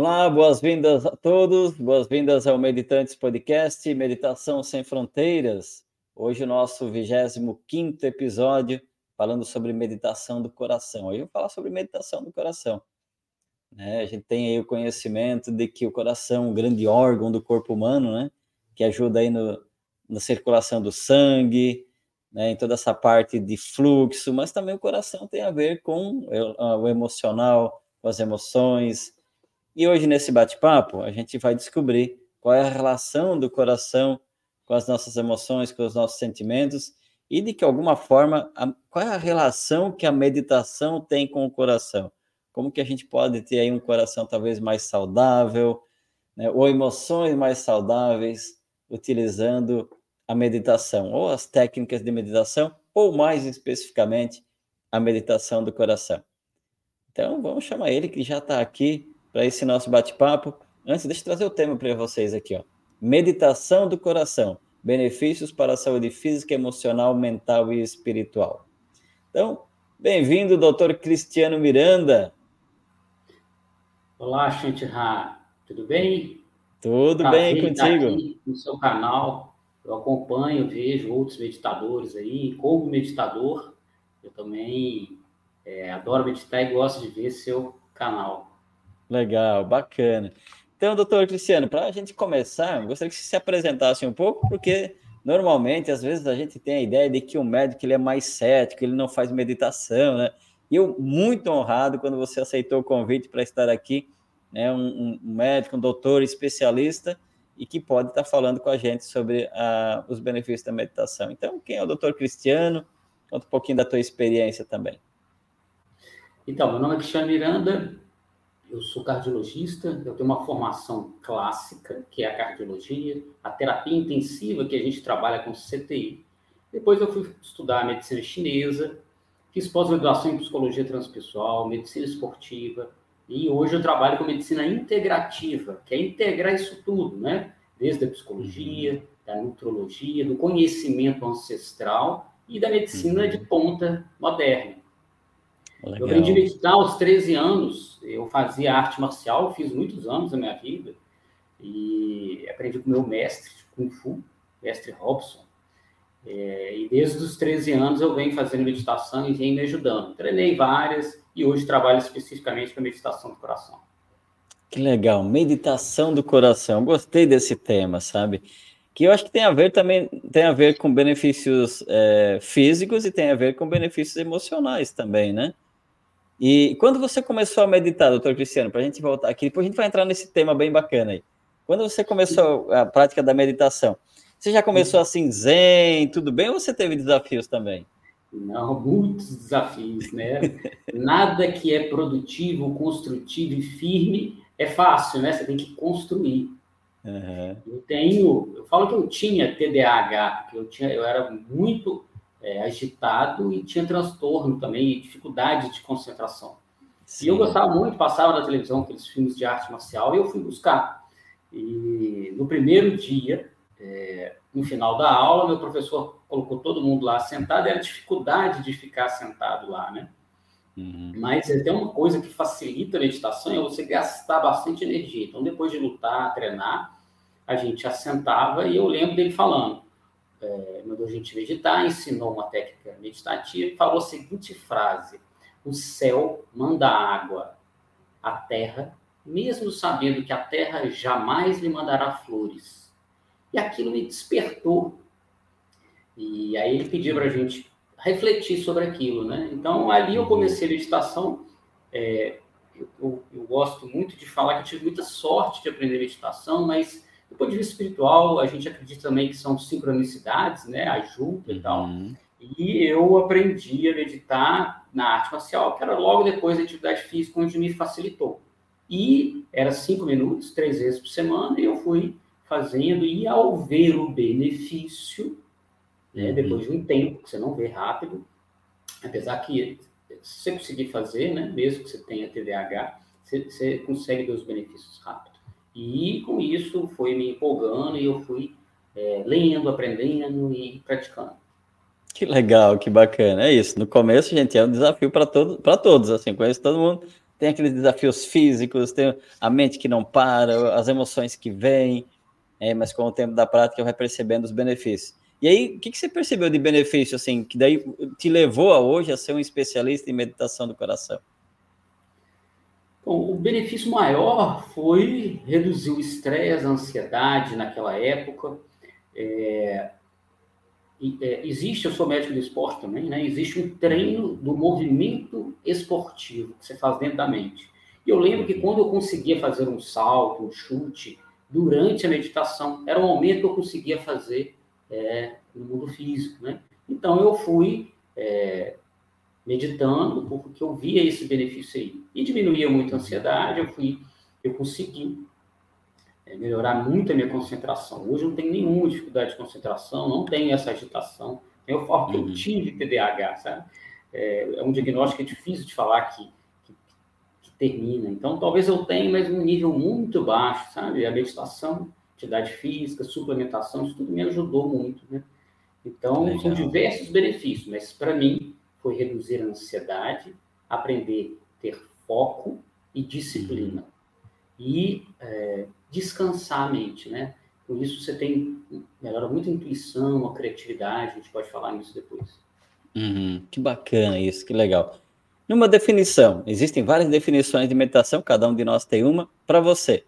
Olá, boas-vindas a todos, boas-vindas ao Meditantes Podcast, Meditação Sem Fronteiras. Hoje o nosso 25 episódio, falando sobre meditação do coração. Hoje eu vou falar sobre meditação do coração. Né? A gente tem aí o conhecimento de que o coração é um grande órgão do corpo humano, né? Que ajuda aí no, na circulação do sangue, né? em toda essa parte de fluxo, mas também o coração tem a ver com o emocional, com as emoções, e hoje, nesse bate-papo, a gente vai descobrir qual é a relação do coração com as nossas emoções, com os nossos sentimentos, e de que alguma forma, a, qual é a relação que a meditação tem com o coração? Como que a gente pode ter aí um coração talvez mais saudável, né, ou emoções mais saudáveis, utilizando a meditação, ou as técnicas de meditação, ou mais especificamente, a meditação do coração. Então, vamos chamar ele que já está aqui para esse nosso bate-papo. Antes, deixa eu trazer o tema para vocês aqui, ó. Meditação do coração, benefícios para a saúde física, emocional, mental e espiritual. Então, bem-vindo, doutor Cristiano Miranda. Olá, Shantiha, tudo bem? Tudo Prazer bem contigo? Aqui no seu canal, eu acompanho, vejo outros meditadores aí. Como meditador, eu também é, adoro meditar e gosto de ver seu canal. Legal, bacana. Então, doutor Cristiano, para a gente começar, gostaria que você se apresentasse um pouco, porque normalmente, às vezes, a gente tem a ideia de que o médico ele é mais cético, ele não faz meditação, né? E eu, muito honrado quando você aceitou o convite para estar aqui, né? Um, um, médico, um doutor especialista, e que pode estar falando com a gente sobre uh, os benefícios da meditação. Então, quem é o doutor Cristiano? Conta um pouquinho da tua experiência também. Então, meu nome é Cristiano Miranda, eu sou cardiologista, eu tenho uma formação clássica, que é a cardiologia, a terapia intensiva, que a gente trabalha com CTI. Depois eu fui estudar medicina chinesa, fiz pós-graduação em psicologia transpessoal, medicina esportiva, e hoje eu trabalho com medicina integrativa, que é integrar isso tudo, né? Desde a psicologia, uhum. da nutrologia, do conhecimento ancestral e da medicina uhum. de ponta moderna. Legal. Eu aprendi a meditar aos 13 anos. Eu fazia arte marcial, fiz muitos anos da minha vida. E aprendi com meu mestre de Kung Fu, mestre Robson. É, e desde os 13 anos eu venho fazendo meditação e venho me ajudando. Treinei várias e hoje trabalho especificamente com a meditação do coração. Que legal, meditação do coração. Gostei desse tema, sabe? Que eu acho que tem a ver também, tem a ver com benefícios é, físicos e tem a ver com benefícios emocionais também, né? E quando você começou a meditar, doutor Cristiano, para a gente voltar aqui, depois a gente vai entrar nesse tema bem bacana aí. Quando você começou a prática da meditação, você já começou assim, zen, tudo bem, ou você teve desafios também? Não, muitos desafios, né? Nada que é produtivo, construtivo e firme é fácil, né? Você tem que construir. Uhum. Eu tenho, eu falo que eu tinha TDAH, porque eu tinha, eu era muito é, agitado e tinha transtorno também, dificuldade de concentração. Sim. E eu gostava muito, passava na televisão aqueles filmes de arte marcial e eu fui buscar. E no primeiro dia, é, no final da aula, meu professor colocou todo mundo lá sentado, era dificuldade de ficar sentado lá, né? Uhum. Mas tem uma coisa que facilita a meditação é você gastar bastante energia. Então, depois de lutar, treinar, a gente assentava e eu lembro dele falando: é, mandou a gente meditar, ensinou uma técnica meditativa e falou a seguinte frase: O céu manda água à terra, mesmo sabendo que a terra jamais lhe mandará flores. E aquilo me despertou. E aí ele pediu para a gente refletir sobre aquilo, né? Então ali eu comecei a meditação. É, eu, eu, eu gosto muito de falar que eu tive muita sorte de aprender meditação, mas do ponto de vista espiritual, a gente acredita também que são sincronicidades, né? Ajuda e tal. Uhum. E eu aprendi a meditar na arte marcial, que era logo depois da atividade física, onde me facilitou. E era cinco minutos, três vezes por semana, e eu fui fazendo, e ao ver o benefício, né, uhum. depois de um tempo, que você não vê rápido, apesar que se você conseguir fazer, né, mesmo que você tenha TDAH, você, você consegue ver os benefícios rápido. E com isso foi me empolgando e eu fui é, lendo, aprendendo e praticando. Que legal, que bacana. É isso. No começo, gente, é um desafio para todos, para todos. Assim, conheço todo mundo tem aqueles desafios físicos, tem a mente que não para, as emoções que vêm, é, mas com o tempo da prática vai percebendo os benefícios. E aí, o que, que você percebeu de benefício, assim, que daí te levou a hoje a ser um especialista em meditação do coração? Bom, o benefício maior foi reduzir o estresse, a ansiedade naquela época. É, é, existe, eu sou médico de esporte também, né? Existe um treino do movimento esportivo que você faz dentro da mente. E eu lembro que quando eu conseguia fazer um salto, um chute, durante a meditação, era o momento que eu conseguia fazer é, no mundo físico, né? Então eu fui é, meditando porque eu via esse benefício aí e diminuía muito a ansiedade. Eu fui, eu consegui é, melhorar muito a minha concentração. Hoje eu não tenho nenhuma dificuldade de concentração, não tenho essa agitação. Eu falo que eu uhum. tive TDAH, sabe? É, é, um diagnóstico é difícil de falar que, que, que termina. Então talvez eu tenha, mas um nível muito baixo, sabe? A meditação atividade física, suplementação, isso tudo me ajudou muito, né? Então, Legal. são diversos benefícios, mas para mim foi reduzir a ansiedade, aprender a ter foco e disciplina. Uhum. E é, descansar a mente, né? Com isso você tem, melhora muito a intuição, a criatividade, a gente pode falar nisso depois. Uhum. Que bacana isso, que legal. Numa definição, existem várias definições de meditação, cada um de nós tem uma. Para você,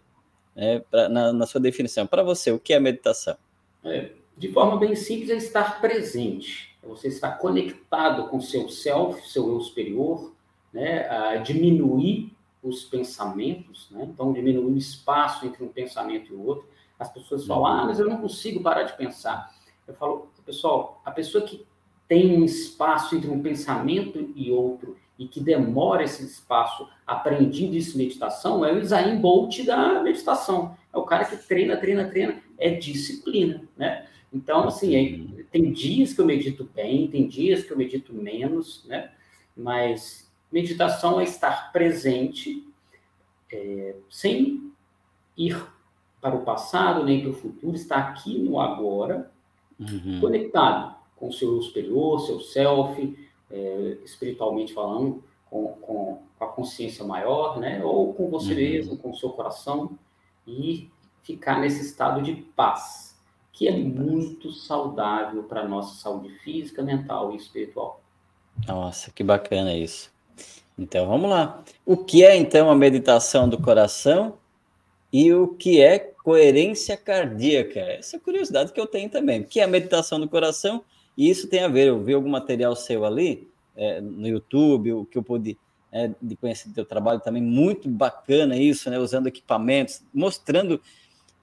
né, pra, na, na, sua definição. Para você, o que é meditação? É, de forma bem simples, é estar presente. É você estar conectado com seu self, seu eu superior, né, a diminuir os pensamentos, né? então diminuir o espaço entre um pensamento e o outro. As pessoas falam, ah, mas eu não consigo parar de pensar. Eu falo, pessoal, a pessoa que tem um espaço entre um pensamento e outro e que demora esse espaço aprendido isso meditação é o Isaim Bolt da meditação. É o cara que treina, treina, treina. É disciplina, né? Então, assim, é, tem dias que eu medito bem, tem dias que eu medito menos, né? Mas meditação é estar presente, é, sem ir para o passado nem para o futuro, estar aqui no agora, uhum. conectado com o seu superior, seu self, é, espiritualmente falando, com, com, com, a consciência maior, né? Ou com você uhum. mesmo, com o seu coração, e ficar nesse estado de paz, que é muito saudável para a nossa saúde física, mental e espiritual. Nossa, que bacana isso. Então vamos lá. O que é então a meditação do coração e o que é coerência cardíaca? Essa é a curiosidade que eu tenho também. O que é a meditação do coração e isso tem a ver, eu vi algum material seu ali, é, no YouTube, o que eu pude é, de conhecer do teu trabalho também, muito bacana isso, né? Usando equipamentos, mostrando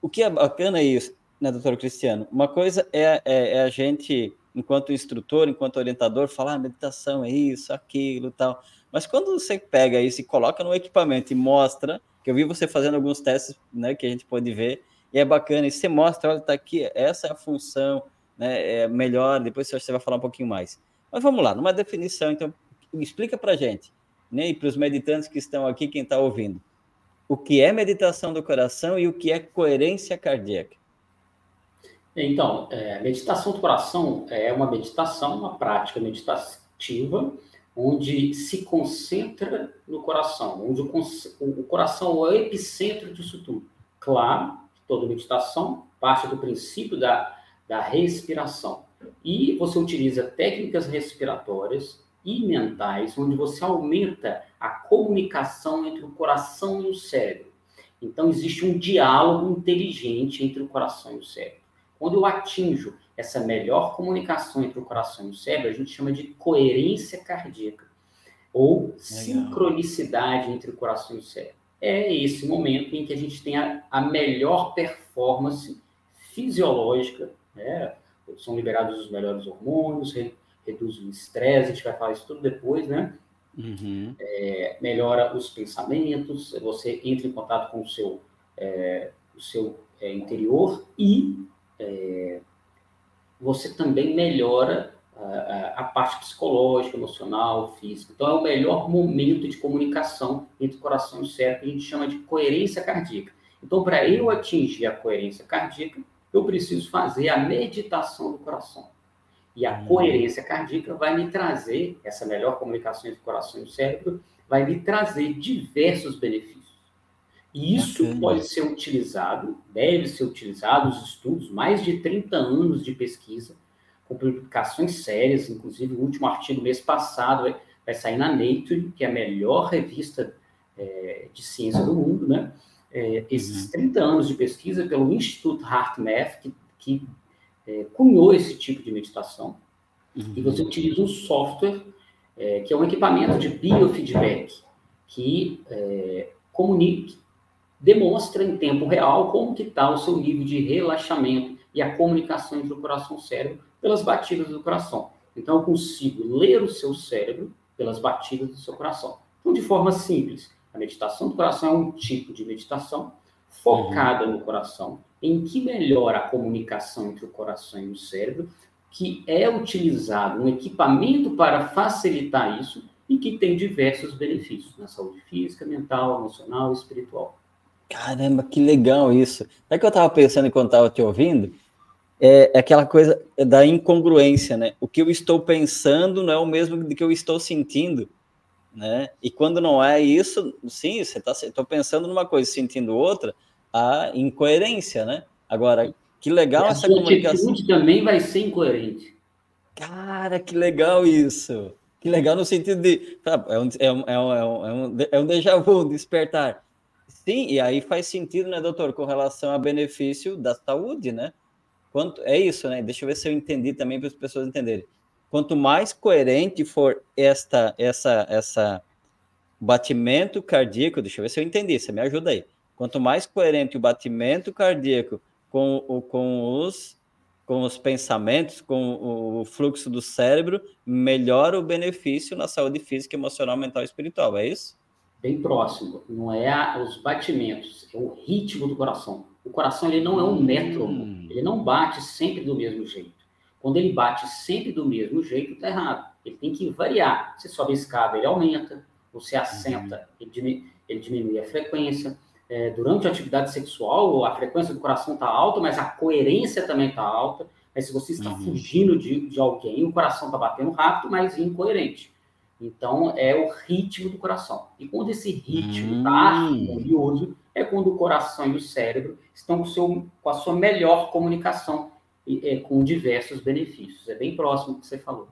o que é bacana isso, né, doutor Cristiano? Uma coisa é, é, é a gente, enquanto instrutor, enquanto orientador, falar ah, meditação é isso, aquilo tal. Mas quando você pega isso e coloca no equipamento e mostra, que eu vi você fazendo alguns testes, né, que a gente pode ver, e é bacana, e você mostra, olha, tá aqui, essa é a função, né, é melhor, depois você vai falar um pouquinho mais. Mas vamos lá, numa definição, então, explica para gente, né, e para os meditantes que estão aqui, quem está ouvindo, o que é meditação do coração e o que é coerência cardíaca. Então, é, meditação do coração é uma meditação, uma prática meditativa, onde se concentra no coração, onde o, o coração é o epicentro disso tudo. Claro, toda meditação parte do princípio da da respiração. E você utiliza técnicas respiratórias e mentais, onde você aumenta a comunicação entre o coração e o cérebro. Então, existe um diálogo inteligente entre o coração e o cérebro. Quando eu atinjo essa melhor comunicação entre o coração e o cérebro, a gente chama de coerência cardíaca, ou Legal. sincronicidade entre o coração e o cérebro. É esse momento em que a gente tem a, a melhor performance fisiológica né? São liberados os melhores hormônios, re, reduz o estresse, a gente vai falar isso tudo depois, né? Uhum. É, melhora os pensamentos, você entra em contato com o seu, é, o seu é, interior e é, você também melhora a, a, parte psicológica, emocional, física. Então, é o melhor momento de comunicação entre o coração e o cérebro, que a gente chama de coerência cardíaca. Então, para eu atingir a coerência cardíaca, eu preciso fazer a meditação do coração. E a coerência cardíaca vai me trazer, essa melhor comunicação entre o coração e o cérebro, vai me trazer diversos benefícios. E isso Bacana. pode ser utilizado, deve ser utilizado, os estudos, mais de 30 anos de pesquisa, com publicações sérias, inclusive o último artigo mês passado vai, vai sair na Nature, que é a melhor revista é, de ciência do mundo, né? É, esses 30 uhum. anos de pesquisa pelo Instituto HeartMath, que, que é, cunhou esse tipo de meditação, uhum. e você utiliza um software é, que é um equipamento de biofeedback, que é, comunica, demonstra em tempo real como que está o seu nível de relaxamento e a comunicação entre o coração e o cérebro pelas batidas do coração. Então, eu consigo ler o seu cérebro pelas batidas do seu coração. Então, de forma simples, a meditação do coração é um tipo de meditação focada uhum. no coração, em que melhora a comunicação entre o coração e o cérebro, que é utilizado um equipamento para facilitar isso e que tem diversos benefícios na saúde física, mental, emocional e espiritual. Caramba, que legal isso. É que eu estava pensando enquanto estava te ouvindo, é, é, aquela coisa da incongruência, né? O que eu estou pensando não é o mesmo do que eu estou sentindo, né? E quando não é isso, sim, você está tô pensando numa coisa, sentindo outra, a incoerência, né? Agora, que legal essa comunicação. também vai ser incoerente. Cara, que legal isso. Que legal no sentido de. É um, é um, é um, é um, é um déjà vu, um despertar. Sim, e aí faz sentido, né, doutor, com relação a benefício da saúde, né? Quanto, é isso, né? Deixa eu ver se eu entendi também para as pessoas entenderem. Quanto mais coerente for esta, essa, essa batimento cardíaco, deixa eu ver se eu entendi, você me ajuda aí. Quanto mais coerente o batimento cardíaco com, o, com, os, com os pensamentos, com o fluxo do cérebro, melhora o benefício na saúde física, emocional, mental e espiritual, é isso? Bem próximo. Não é a, os batimentos, é o ritmo do coração. O coração ele não é um método, hum. ele não bate sempre do mesmo jeito. Quando ele bate sempre do mesmo jeito, está errado. Ele tem que variar. Se sobe a escada, ele aumenta. Você assenta, uhum. ele, diminui, ele diminui a frequência. É, durante a atividade sexual, a frequência do coração está alta, mas a coerência também está alta. Mas se você está uhum. fugindo de, de alguém, o coração está batendo rápido, mas incoerente. Então, é o ritmo do coração. E quando esse ritmo está hum. harmonioso, é quando o coração e o cérebro estão com, seu, com a sua melhor comunicação, e, é, com diversos benefícios. É bem próximo do que você falou.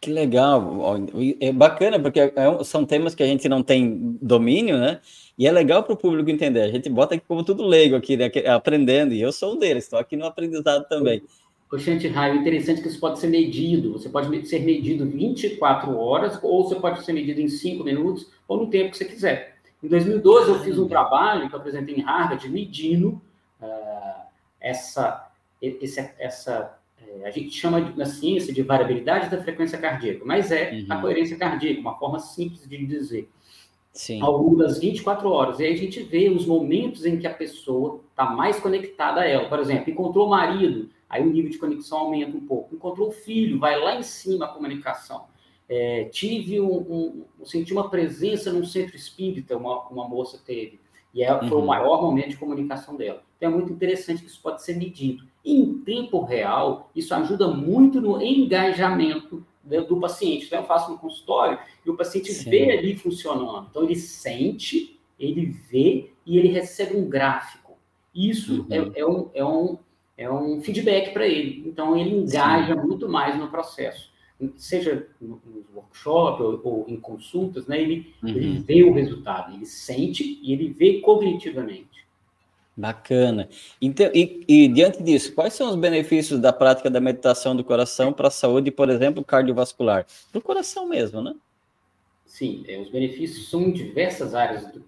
Que legal, é bacana, porque é são temas que a gente não tem domínio, né? E é legal para o público entender. A gente bota aqui como tudo leigo aqui, né? aprendendo, e eu sou um deles, estou aqui no aprendizado também. Coxante raio, interessante que isso pode ser medido. Você pode ser medido 24 horas, ou você pode ser medido em 5 minutos, ou no tempo que você quiser. Em 2012, eu fiz um trabalho que eu apresentei em Harvard, medindo uh, essa, esse, essa uh, a gente chama na ciência de variabilidade da frequência cardíaca, mas é uhum. a coerência cardíaca, uma forma simples de dizer. Sim. Ao longo das 24 horas. E aí a gente vê os momentos em que a pessoa está mais conectada a ela. Por exemplo, encontrou o marido, aí o nível de conexão aumenta um pouco. Encontrou o filho, vai lá em cima a comunicação. É, tive um, um, senti uma presença num centro espírita, uma, uma moça teve, e foi uhum. o maior momento de comunicação dela. Então é muito interessante que isso pode ser medido. E, em tempo real, isso ajuda muito no engajamento do paciente. Então, eu faço no consultório e o paciente Sim. vê ali funcionando. Então, ele sente, ele vê e ele recebe um gráfico. Isso uhum. é, é, um, é, um, é um feedback para ele. Então, ele engaja Sim. muito mais no processo. Seja no, workshop ou, ou, em consultas, né? ele, uhum. ele vê o resultado, ele sente e ele vê cognitivamente. Bacana. Então, e, e, diante disso, quais são os benefícios da prática da meditação do coração para a saúde, por exemplo, cardiovascular? Para o coração mesmo, né? Sim, é, os benefícios são em diversas áreas do,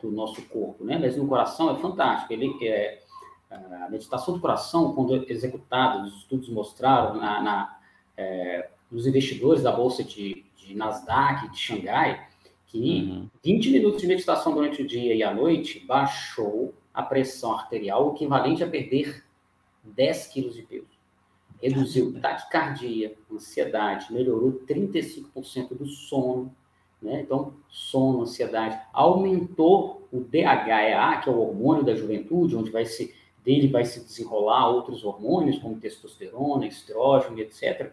do, nosso corpo, né? Mas no coração é fantástico. Ele, é, a meditação do coração, quando executada, os estudos mostraram na, na é, nos investidores da bolsa de, de Nasdaq, de Xangai, que uhum. 20 minutos de meditação durante o dia e a noite baixou a pressão arterial, o equivalente a perder 10 quilos de peso. Reduziu taquicardia, ansiedade, melhorou 35% do sono, né? Então, sono, ansiedade, aumentou o DHEA, que é o hormônio da juventude, onde vai se dele vai se desenrolar outros hormônios, como testosterona, estrógeno, etc.,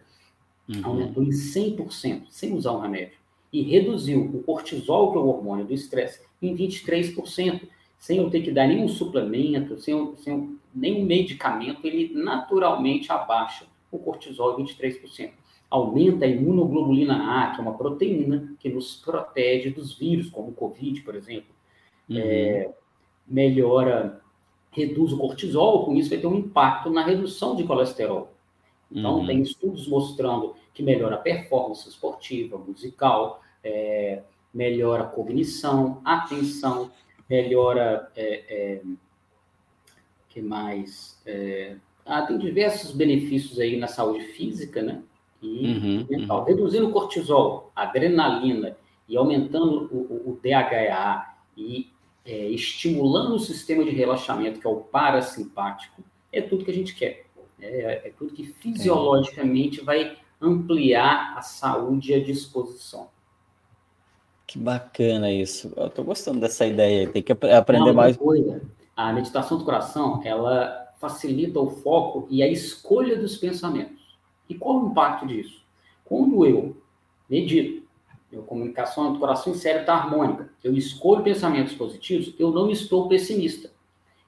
uhum. aumentou em 100%, sem usar um remédio. E reduziu o cortisol, que é o hormônio do estresse, em 23%, sem eu ter que dar nenhum suplemento, sem, sem nenhum medicamento, ele naturalmente abaixa o cortisol em 23%. Aumenta a imunoglobulina A, que é uma proteína que nos protege dos vírus, como o Covid, por exemplo. Uhum. É, melhora, reduz o cortisol, com isso vai ter um impacto na redução de colesterol. Então, uhum. tem estudos mostrando que melhora a performance esportiva, musical, é, melhora a cognição, atenção, melhora. É, é, que mais? É, ah, tem diversos benefícios aí na saúde física, né? E uhum, mental. Uhum. Reduzindo o cortisol, adrenalina e aumentando o, o, o DHA e é, estimulando o sistema de relaxamento, que é o parasimpático, é tudo que a gente quer. É, é tudo que fisiologicamente vai ampliar a saúde e a disposição. Que bacana isso. Eu estou gostando dessa ideia. Tem que aprender Não, mais. Coisa, a meditação do coração, ela facilita o foco e a escolha dos pensamentos. E qual o impacto disso? Quando eu medito, meu comunicação do coração e cérebro está harmônica, eu escolho pensamentos positivos, eu não estou pessimista.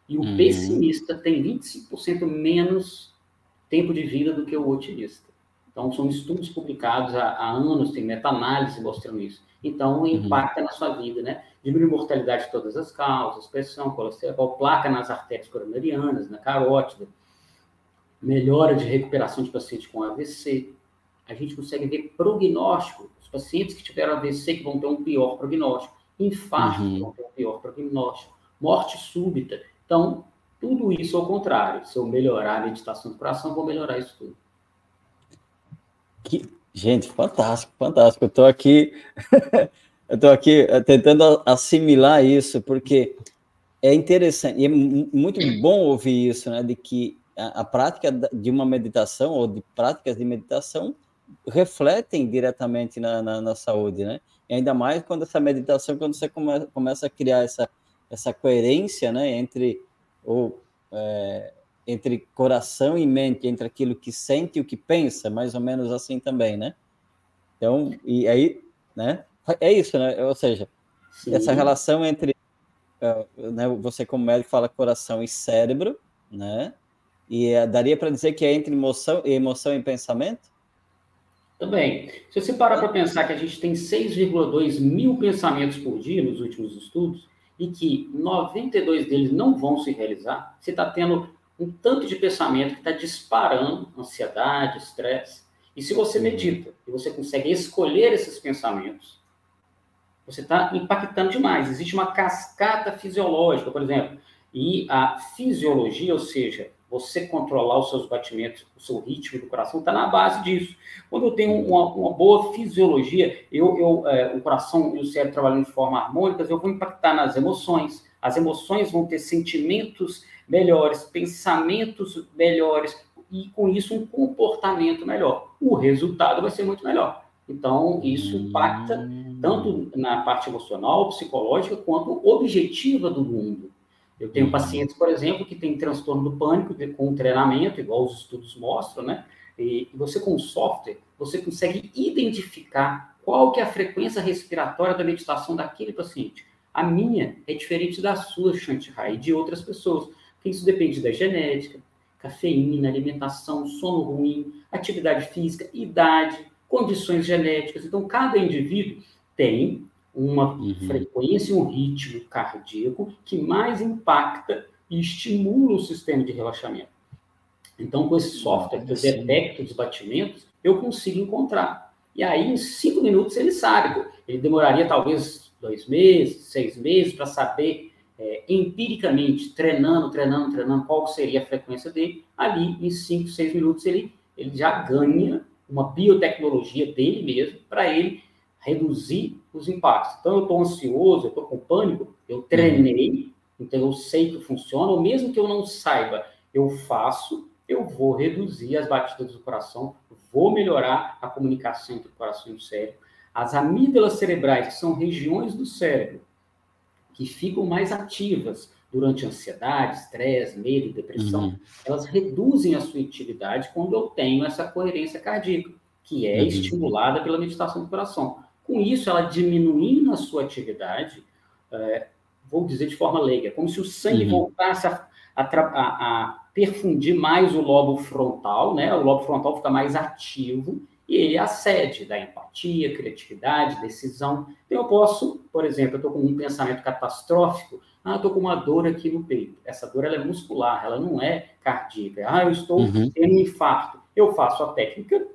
E o uhum. pessimista tem 25% menos tempo de vida do que o otimista. Então, são estudos publicados há, há anos, tem meta-análise mostrando isso. Então, uhum. impacta uhum. na sua vida, né? Diminui mortalidade de todas as causas, pressão, colesterol, placa nas artérias coronarianas, na carótida, melhora de recuperação de pacientes com AVC. A gente consegue ver prognóstico, pacientes que tiveram AVC que vão ter um pior prognóstico, infarto uhum. vão ter um pior prognóstico, morte súbita. Então, tudo isso ao contrário. Se eu melhorar a meditação do coração, vou melhorar isso tudo. Que Gente, fantástico, fantástico. Eu estou aqui, eu estou aqui eh, tentando assimilar isso, porque é interessante e é muito bom ouvir isso, né? De que a, a prática de uma meditação ou de práticas de meditação refletem diretamente na, na, na, saúde, né? E ainda mais quando essa meditação, quando você come, começa a criar essa, essa coerência, né? Entre ou é, entre coração e mente, entre aquilo que sente e o que pensa, mais ou menos assim também, né? Então, e aí, né? É isso, né? Ou seja, Sim. essa relação entre uh, né, você como médico fala coração e cérebro, né? E uh, daria para dizer que é entre emoção emoção e pensamento? Também. Se você parar para pensar que a gente tem 6,2 mil pensamentos por dia nos últimos estudos e que 92 deles não vão se realizar, você está tendo um tanto de pensamento que está disparando ansiedade, estresse. E se você medita e você consegue escolher esses pensamentos, você está impactando demais. Existe uma cascata fisiológica, por exemplo. E a fisiologia, ou seja, você controlar os seus batimentos, o seu ritmo do coração, está na base disso. Quando eu tenho uma, uma boa fisiologia, eu, eu é, o coração e o cérebro trabalhando de forma harmônica, eu vou impactar nas emoções. As emoções vão ter sentimentos melhores, pensamentos melhores e com isso um comportamento melhor. O resultado vai ser muito melhor. Então, isso impacta tanto na parte emocional, psicológica, quanto objetiva do mundo. Eu tenho uhum. pacientes, por exemplo, que têm transtorno do pânico com treinamento, igual os estudos mostram, né? E você com o software, você consegue identificar qual que é a frequência respiratória da meditação daquele paciente. A minha é diferente da sua, Shanti e de outras pessoas. Isso depende da genética, cafeína, alimentação, sono ruim, atividade física, idade, condições genéticas. Então, cada indivíduo tem uma uhum. frequência um ritmo cardíaco que mais impacta e estimula o sistema de relaxamento. Então, com esse software que eu detecto os batimentos, eu consigo encontrar. E aí, em cinco minutos, ele sabe. Ele demoraria talvez dois meses, seis meses para saber é, empiricamente, treinando, treinando, treinando, qual seria a frequência dele, ali em 5, 6 minutos ele, ele já ganha uma biotecnologia dele mesmo para ele reduzir os impactos. Então, eu estou ansioso, eu estou com pânico, eu treinei, então eu sei que funciona, ou mesmo que eu não saiba, eu faço, eu vou reduzir as batidas do coração, vou melhorar a comunicação entre o coração e o cérebro. As amígdalas cerebrais, que são regiões do cérebro que ficam mais ativas durante ansiedade, estresse, medo, depressão, uhum. elas reduzem a sua atividade quando eu tenho essa coerência cardíaca, que é uhum. estimulada pela meditação do coração. Com isso, ela diminuindo a sua atividade, é, vou dizer de forma leiga, como se o sangue uhum. voltasse a, a, a, perfundir mais o lobo frontal, né? O lobo frontal fica mais ativo e ele acede da empatia, criatividade, decisão. Então, eu posso, por exemplo, eu estou com um pensamento catastrófico, ah, estou com uma dor aqui no peito. Essa dor ela é muscular, ela não é cardíaca. Ah, eu estou uhum. tendo um infarto. Eu faço a técnica,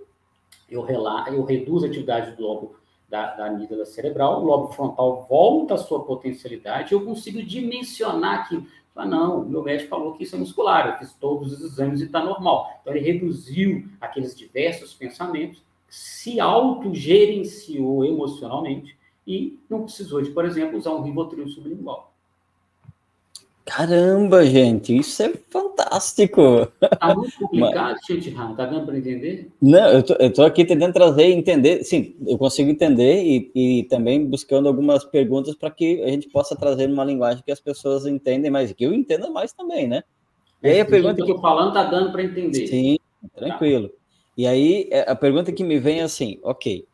eu, rela, eu reduzo a atividade do lobo da, da amígdala cerebral, o lobo frontal volta à sua potencialidade, eu consigo dimensionar aquilo. Ah, não, meu médico falou que isso é muscular, eu fiz todos os exames e está normal. Então, ele reduziu aqueles diversos pensamentos, se autogerenciou emocionalmente e não precisou de, por exemplo, usar um Rivotril sublingual. Caramba, gente, isso é fantástico. Tá muito complicado, gente, tá dando para entender? Não, eu tô, eu tô aqui tentando trazer e entender, sim, eu consigo entender e, e também buscando algumas perguntas para que a gente possa trazer uma linguagem que as pessoas entendem mais, que eu entenda mais também, né? E aí a pergunta que eu tô falando tá dando para entender. Sim, tranquilo. Tá. E aí é, a pergunta que me vem é assim, ok,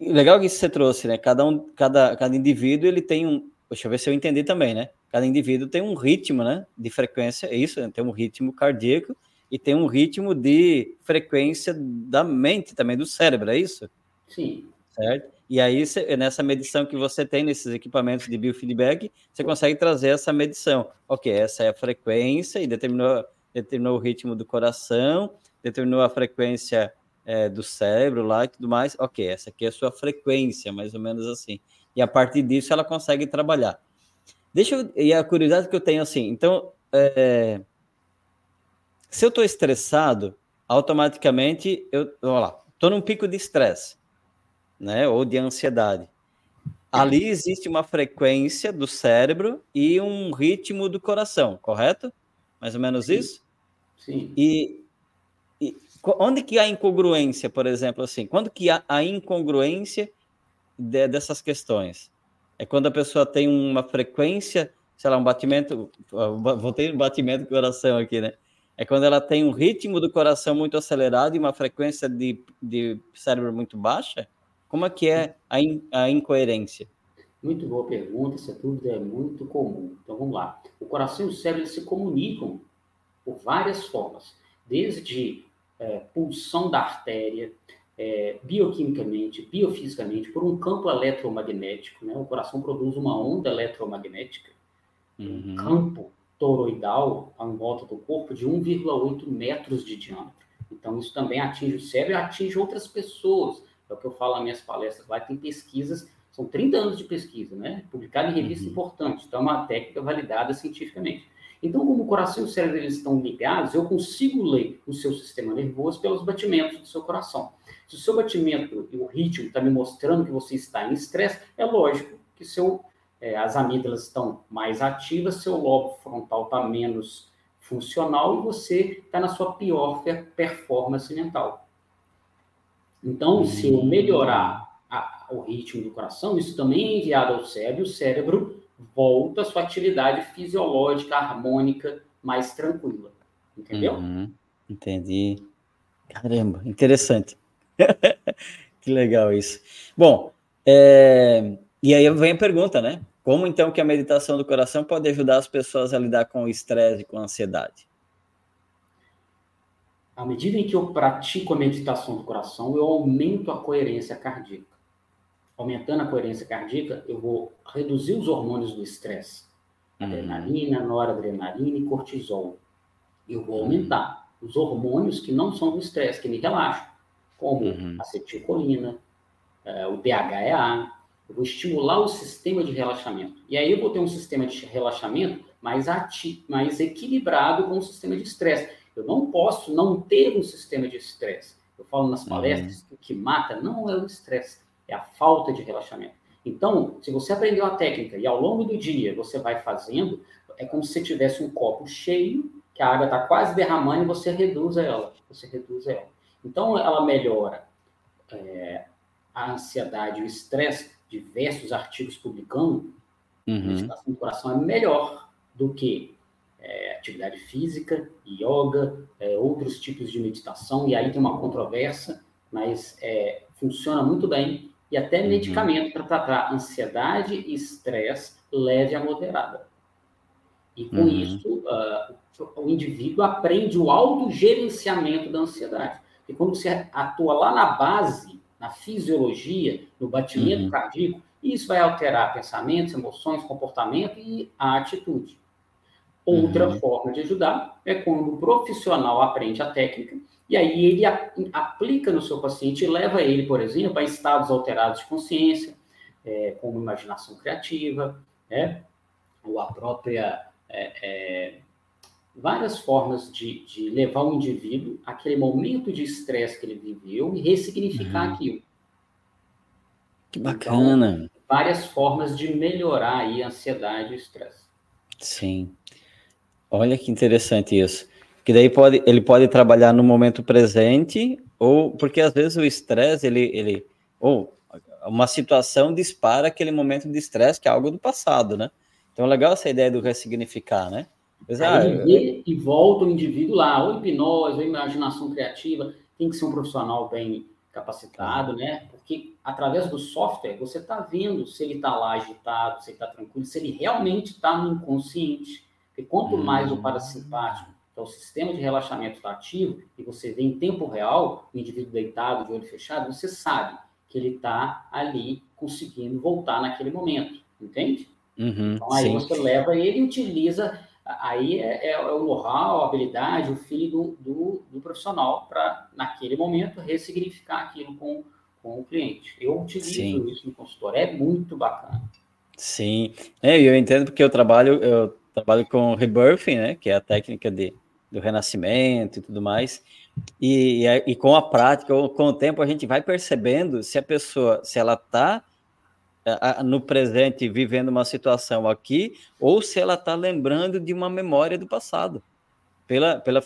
legal que você trouxe, né? Cada um, cada, cada indivíduo ele tem um, deixa eu ver se eu entendi também, né? Cada indivíduo tem um ritmo, né, de frequência, é isso, tem um ritmo cardíaco e tem um ritmo de frequência da mente também, do cérebro, é isso? Sim. Certo? E aí, nessa medição que você tem nesses equipamentos de biofeedback, você consegue trazer essa medição. Ok, essa é a frequência e determinou, determinou o ritmo do coração, determinou a frequência é, do cérebro lá e tudo mais. Ok, essa aqui é a sua frequência, mais ou menos assim. E a partir disso ela consegue trabalhar. Deixa eu. E a curiosidade que eu tenho assim, então. É, se eu estou estressado, automaticamente eu. Vamos lá, estou num pico de estresse, né? Ou de ansiedade. Ali existe uma frequência do cérebro e um ritmo do coração, correto? Mais ou menos Sim. isso? Sim. E, e, onde que há incongruência, por exemplo, assim? Quando que há a incongruência de, dessas questões? É quando a pessoa tem uma frequência, sei lá, um batimento, voltei no batimento do coração aqui, né? É quando ela tem um ritmo do coração muito acelerado e uma frequência de, de cérebro muito baixa? Como é que é a, in, a incoerência? Muito boa pergunta, essa dúvida é muito comum. Então vamos lá. O coração e o cérebro se comunicam por várias formas, desde é, pulsão da artéria, é, bioquimicamente, biofisicamente, por um campo eletromagnético. Né? O coração produz uma onda eletromagnética, uhum. um campo toroidal em volta do corpo de 1,8 metros de diâmetro. Então, isso também atinge o cérebro e atinge outras pessoas. É o que eu falo nas minhas palestras lá, tem pesquisas, são 30 anos de pesquisa, né? Publicada em revista uhum. importante. Então, é uma técnica validada cientificamente. Então, como o coração e o cérebro eles estão ligados, eu consigo ler o seu sistema nervoso pelos batimentos do seu coração. Se o seu batimento e o ritmo está me mostrando que você está em estresse, é lógico que seu, é, as amígdalas estão mais ativas, seu lobo frontal está menos funcional e você está na sua pior performance mental. Então, se eu melhorar a, o ritmo do coração, isso também é enviado ao cérebro, o cérebro volta à sua atividade fisiológica, harmônica, mais tranquila. Entendeu? Uhum, entendi. Caramba, interessante. que legal isso. Bom, é... e aí vem a pergunta, né? Como então que a meditação do coração pode ajudar as pessoas a lidar com o estresse e com a ansiedade? À medida em que eu pratico a meditação do coração, eu aumento a coerência cardíaca. Aumentando a coerência cardíaca, eu vou reduzir os hormônios do estresse. Uhum. Adrenalina, noradrenalina e cortisol. Eu vou aumentar os hormônios que não são do estresse, que me relaxam como uhum. acetilcolina, uh, o DHEA. Eu vou estimular o sistema de relaxamento. E aí eu vou ter um sistema de relaxamento mais, ati mais equilibrado com o sistema de estresse. Eu não posso não ter um sistema de estresse. Eu falo nas palestras uhum. que o que mata não é o estresse, é a falta de relaxamento. Então, se você aprendeu a técnica e ao longo do dia você vai fazendo, é como se você tivesse um copo cheio, que a água está quase derramando e você reduz ela. Você reduz ela. Então, ela melhora é, a ansiedade, o estresse, diversos artigos publicando, uhum. a meditação do coração é melhor do que é, atividade física, yoga, é, outros tipos de meditação, e aí tem uma controvérsia, mas é, funciona muito bem, e até uhum. medicamento para tratar ansiedade e estresse leve a moderada. E com uhum. isso, uh, o indivíduo aprende o autogerenciamento da ansiedade. E quando você atua lá na base, na fisiologia, no batimento uhum. cardíaco, isso vai alterar pensamentos, emoções, comportamento e a atitude. Outra uhum. forma de ajudar é quando o profissional aprende a técnica e aí ele aplica no seu paciente e leva ele, por exemplo, a estados alterados de consciência, é, como imaginação criativa, né? ou a própria é, é, várias formas de, de, levar o indivíduo àquele momento de estresse que ele viveu e ressignificar uhum. aquilo. Que bacana! Então, várias formas de melhorar aí a ansiedade e o estresse. Sim. Olha que interessante isso. Que daí pode, ele pode trabalhar no momento presente, ou porque às vezes o estresse, ele, ele, ou uma situação dispara aquele momento de estresse, que é algo do passado, né? Então, legal essa ideia do ressignificar, né? Exato. Aí e volta o indivíduo lá, ou hipnose, ou imaginação criativa, tem que ser um profissional bem capacitado, né? Porque através do software você está vendo se ele está lá agitado, se ele está tranquilo, se ele realmente está no inconsciente. Porque quanto hum. mais o parasimpático, que é o sistema de relaxamento está ativo, e você vê em tempo real o indivíduo deitado, de olho fechado, você sabe que ele está ali conseguindo voltar naquele momento, entende? Uhum, então aí sim. você leva ele e utiliza, aí é, é, é o know-how, a habilidade, o feeling do, do, do profissional para, naquele momento, ressignificar aquilo com, com o cliente. Eu utilizo sim. isso no consultório, é muito bacana. Sim, é, eu entendo porque eu trabalho, eu trabalho com rebirthing, né, que é a técnica de, do renascimento e tudo mais, e, e, e com a prática, com o tempo, a gente vai percebendo se a pessoa, se ela está no presente vivendo uma situação aqui, ou se ela está lembrando de uma memória do passado, pela, pela,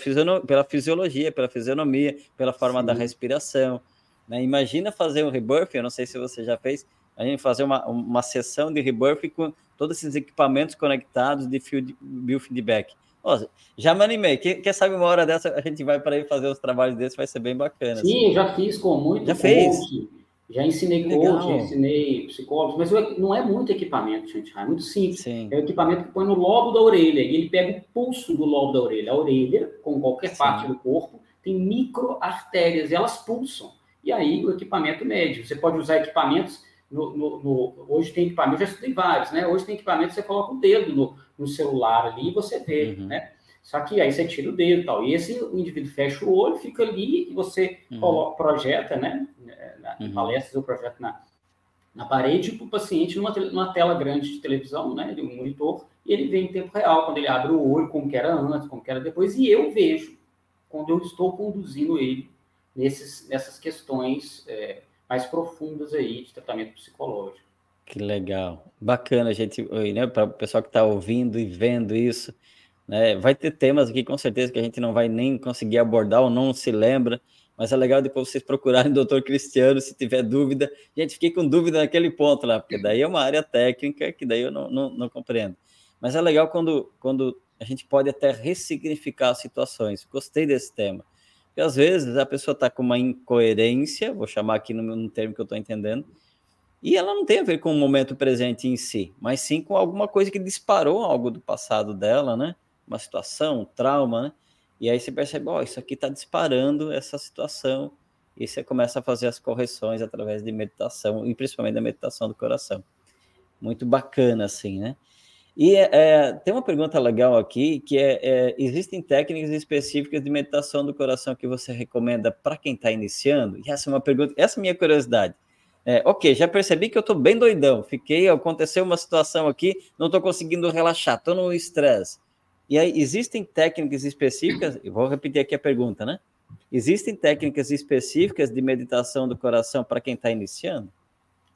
pela fisiologia, pela fisionomia, pela forma Sim. da respiração. Né? Imagina fazer um rebirth, eu não sei se você já fez, a gente fazer uma, uma sessão de rebirth com todos esses equipamentos conectados de biofeedback. Oh, já me animei. Quem, quem, sabe uma hora dessa a gente vai para aí fazer os trabalhos desses, vai ser bem bacana. Sim, assim. já fiz com muito. Já fez? Já ensinei Legal. coach, ensinei psicólogos, mas não é muito equipamento, gente. É muito simples. Sim. É o equipamento que põe no lobo da orelha e ele pega o pulso do lobo da orelha. A orelha, com qualquer Sim. parte do corpo, tem micro artérias e elas pulsam. E aí o equipamento mede. Você pode usar equipamentos. No, no, no, hoje tem equipamento, já estudei vários, né? Hoje tem equipamento você coloca o dedo no, no celular ali e você vê, uhum. né? Só que aí você tira o dedo e tal. E esse o indivíduo fecha o olho, fica ali e você uhum. coloca, projeta, né? Na, uhum. palestras eu projeto na, na parede para o paciente numa, numa tela grande de televisão, né? De um monitor, e ele vê em tempo real, quando ele abre o olho, como que era antes, como que era depois, e eu vejo quando eu estou conduzindo ele nesses, nessas questões é, mais profundas aí de tratamento psicológico. Que legal. Bacana, gente, né, para o pessoal que está ouvindo e vendo isso, né? Vai ter temas aqui com certeza que a gente não vai nem conseguir abordar ou não se lembra, mas é legal depois vocês procurarem o doutor Cristiano se tiver dúvida. Gente, fiquei com dúvida naquele ponto lá, porque daí é uma área técnica que daí eu não, não, não compreendo. Mas é legal quando, quando a gente pode até ressignificar situações. Gostei desse tema. Porque às vezes a pessoa está com uma incoerência, vou chamar aqui no, no termo que eu estou entendendo, e ela não tem a ver com o momento presente em si, mas sim com alguma coisa que disparou algo do passado dela, né? Uma situação, um trauma, né? E aí você percebe, ó, oh, isso aqui está disparando essa situação, e você começa a fazer as correções através de meditação, e principalmente da meditação do coração. Muito bacana, assim, né? E é, tem uma pergunta legal aqui, que é, é, existem técnicas específicas de meditação do coração que você recomenda para quem está iniciando? E essa é uma pergunta, essa é a minha curiosidade. É, ok, já percebi que eu estou bem doidão, fiquei, aconteceu uma situação aqui, não estou conseguindo relaxar, estou no estresse. E aí, existem técnicas específicas, e vou repetir aqui a pergunta, né? Existem técnicas específicas de meditação do coração para quem está iniciando?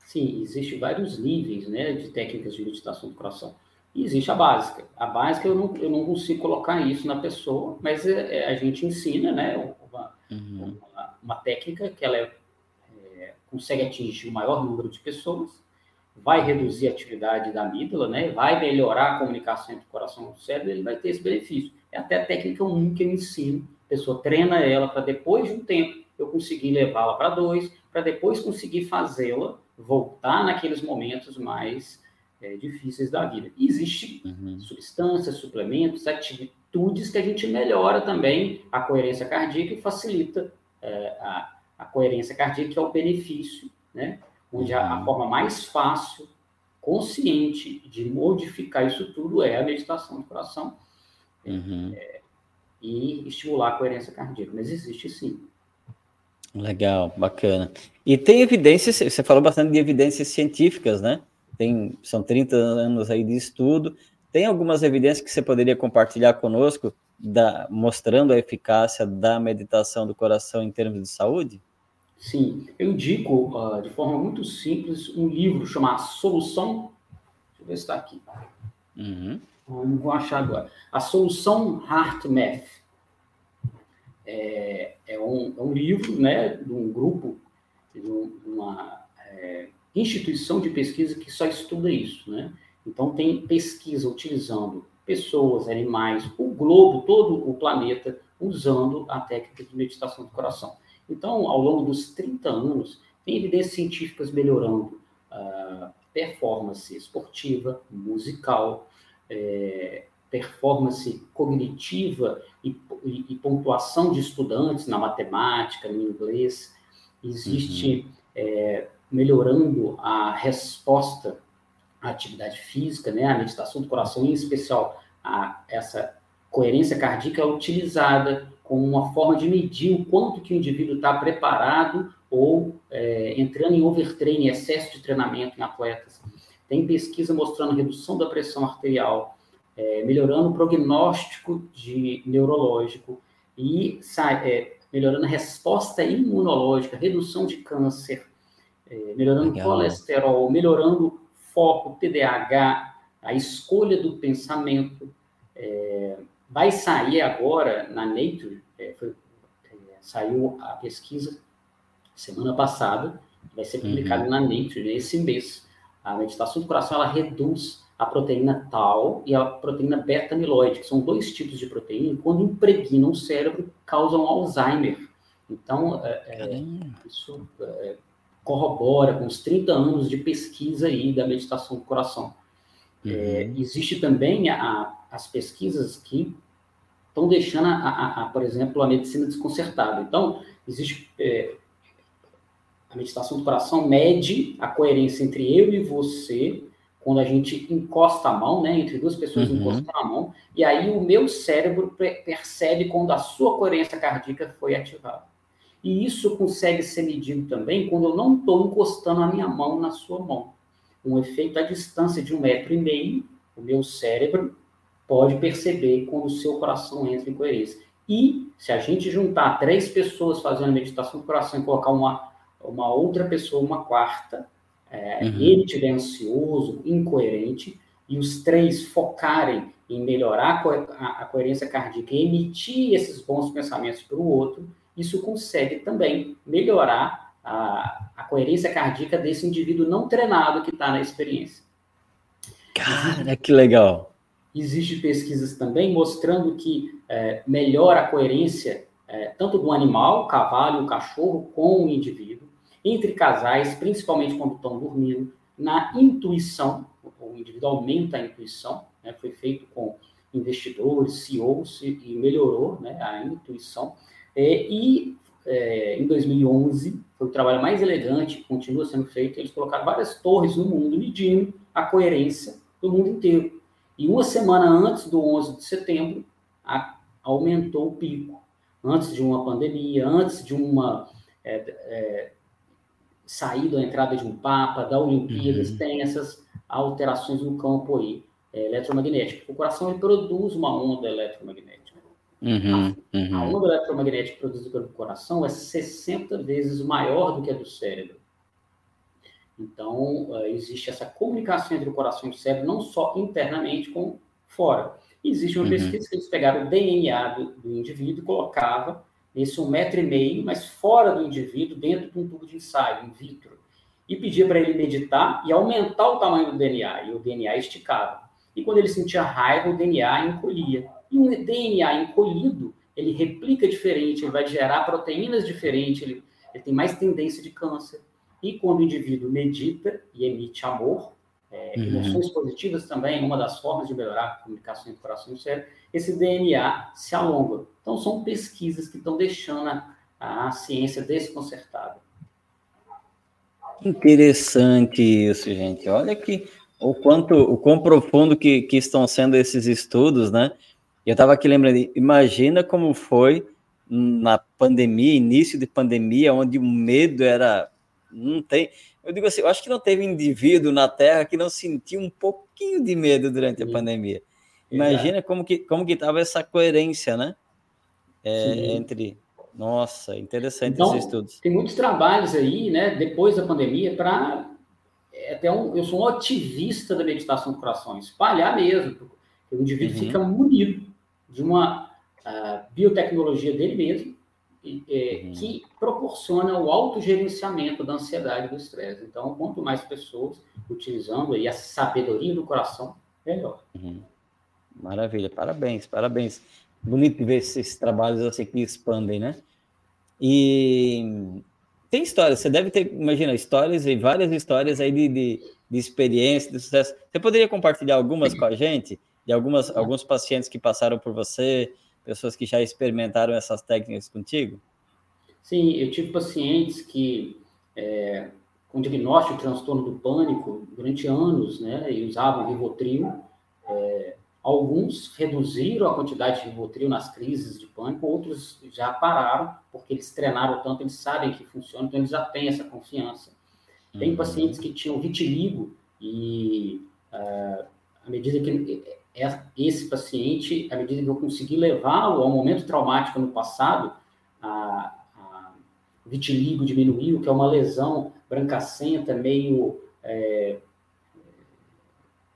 Sim, existem vários níveis né, de técnicas de meditação do coração. E existe a básica. A básica eu não, eu não consigo colocar isso na pessoa, mas é, é, a gente ensina né, uma, uhum. uma, uma técnica que ela é, é, consegue atingir o maior número de pessoas vai reduzir a atividade da amígdala, né? Vai melhorar a comunicação entre o coração e o cérebro, ele vai ter esse benefício. É até a técnica 1 que eu ensino. A pessoa treina ela para depois de um tempo eu conseguir levá-la para dois, para depois conseguir fazê-la voltar naqueles momentos mais é, difíceis da vida. Existem uhum. substâncias, suplementos, atitudes que a gente melhora também a coerência cardíaca e facilita é, a, a coerência cardíaca, que é o benefício, né? Onde a, a uhum. forma mais fácil, consciente de modificar isso tudo é a meditação do coração uhum. é, e estimular a coerência cardíaca. Mas existe sim. Legal, bacana. E tem evidências, você falou bastante de evidências científicas, né? Tem, são 30 anos aí de estudo. Tem algumas evidências que você poderia compartilhar conosco, da, mostrando a eficácia da meditação do coração em termos de saúde? Sim, eu indico uh, de forma muito simples um livro chamado Solução. Deixa eu ver se está aqui. Uhum. Não vou achar agora. A Solução Heart Math é, é, um, é um, livro né, de um grupo, de uma é, instituição de pesquisa que só estuda isso. Né? Então, tem pesquisa utilizando pessoas, animais, o globo, todo o planeta, usando a técnica de meditação do coração. Então, ao longo dos 30 anos, tem evidências científicas melhorando a performance esportiva, musical, é, performance cognitiva e, e, e, pontuação de estudantes na matemática, no inglês, existe uhum. é, melhorando a resposta à atividade física, né, a meditação do coração, em especial a, essa coerência cardíaca é utilizada como uma forma de medir o quanto que o indivíduo está preparado ou é, entrando em overtraining, excesso de treinamento em atletas. Tem pesquisa mostrando redução da pressão arterial, é, melhorando o prognóstico de neurológico e é, melhorando a resposta imunológica, redução de câncer, é, melhorando Legal. colesterol, melhorando foco, TDAH, a escolha do pensamento. É, vai sair agora na Nature, é, foi, é, saiu a pesquisa semana passada, vai ser publicado uhum. na Nature esse mês. A meditação do coração ela reduz a proteína tal e a proteína beta-amiloide, que são dois tipos de proteína, quando impregnam o cérebro, causam Alzheimer. Então, é, é, isso é, corrobora com os 30 anos de pesquisa aí da meditação do coração. É, uhum. existe também a, as pesquisas que estão deixando, a, a, a, por exemplo, a medicina desconcertada. Então, existe é, a meditação do coração mede a coerência entre eu e você quando a gente encosta a mão, né, entre duas pessoas uhum. encostam a mão, e aí o meu cérebro percebe quando a sua coerência cardíaca foi ativada. E isso consegue ser medido também quando eu não estou encostando a minha mão na sua mão. Um efeito à distância de um metro e meio, o meu cérebro pode perceber quando o seu coração entra em coerência. E se a gente juntar três pessoas fazendo meditação do coração e colocar uma, uma outra pessoa, uma quarta, é, uhum. ele estiver ansioso, incoerente, e os três focarem em melhorar a, co a, a coerência cardíaca e emitir esses bons pensamentos para o outro, isso consegue também melhorar a, a coerência cardíaca desse indivíduo não treinado que está na experiência. Cara, que legal! Existem pesquisas também mostrando que é, melhora a coerência é, tanto do animal, o cavalo e o cachorro, com o indivíduo, entre casais, principalmente quando estão dormindo, na intuição, o indivíduo aumenta a intuição, né? foi feito com investidores, CEOs, e melhorou né, a intuição. É, e é, em 2011, foi o trabalho mais elegante, continua sendo feito, eles colocaram várias torres no mundo, medindo a coerência do mundo inteiro. E uma semana antes do 11 de setembro, a, aumentou o pico. Antes de uma pandemia, antes de uma é, é, saída ou entrada de um Papa, da Olimpíadas, uhum. tem essas alterações no campo aí, é, eletromagnético. O coração ele produz uma onda eletromagnética. Uhum, uhum. A, onda eletromagnética produzida pelo coração é 60 vezes maior do que a do cérebro. Então, uh, existe essa comunicação entre o coração e o cérebro, não só internamente, como fora. Existe uma uhum. pesquisa que eles pegaram o DNA do, do indivíduo e colocavam nesse um metro e meio, mas fora do indivíduo, dentro de um tubo de ensaio, in vitro. e pedia para ele meditar e aumentar o tamanho do DNA, e o DNA esticava. E quando ele sentia raiva, o DNA encolhia. E um DNA encolhido, ele replica diferente, ele vai gerar proteínas diferentes, ele, ele tem mais tendência de câncer. E quando o indivíduo medita e emite amor, é, uhum. emoções positivas também, uma das formas de melhorar a comunicação entre coração e cérebro, esse DNA se alonga. Então, são pesquisas que estão deixando a, a ciência desconcertada. Interessante isso, gente. Olha que o quanto, o quão profundo que, que estão sendo esses estudos, né? Eu estava aqui lembrando, imagina como foi na pandemia, início de pandemia, onde o medo era. Não tem. Eu digo assim, eu acho que não teve indivíduo na Terra que não sentiu um pouquinho de medo durante a pandemia. Imagina como que como que estava essa coerência, né? É, entre nossa, interessante então, esses estudos. Tem muitos trabalhos aí, né, depois da pandemia, para é, até um, eu sou um ativista da meditação do coração, espalhar mesmo. O indivíduo uhum. fica munido de uma uh, biotecnologia dele mesmo, é, uhum. que proporciona o autogerenciamento da ansiedade e do estresse. Então, quanto mais pessoas utilizando aí a sabedoria do coração, melhor. Uhum. Maravilha, parabéns, parabéns. Bonito ver esses trabalhos assim que expandem, né? E tem histórias, você deve ter, imagina, histórias e várias histórias aí de, de, de experiência, de sucesso. Você poderia compartilhar algumas com a gente? De algumas, alguns pacientes que passaram por você, pessoas que já experimentaram essas técnicas contigo? Sim, eu tive pacientes que é, com diagnóstico de transtorno do pânico durante anos, né, e usavam Rivotril. É, Alguns reduziram a quantidade de Rivotril nas crises de pânico, outros já pararam, porque eles treinaram tanto, eles sabem que funciona, então eles já têm essa confiança. Tem uhum. pacientes que tinham vitiligo e uh, à medida que esse paciente, à medida que eu consegui levá-lo ao momento traumático no passado, a, a vitiligo diminuiu, que é uma lesão brancacenta, meio é,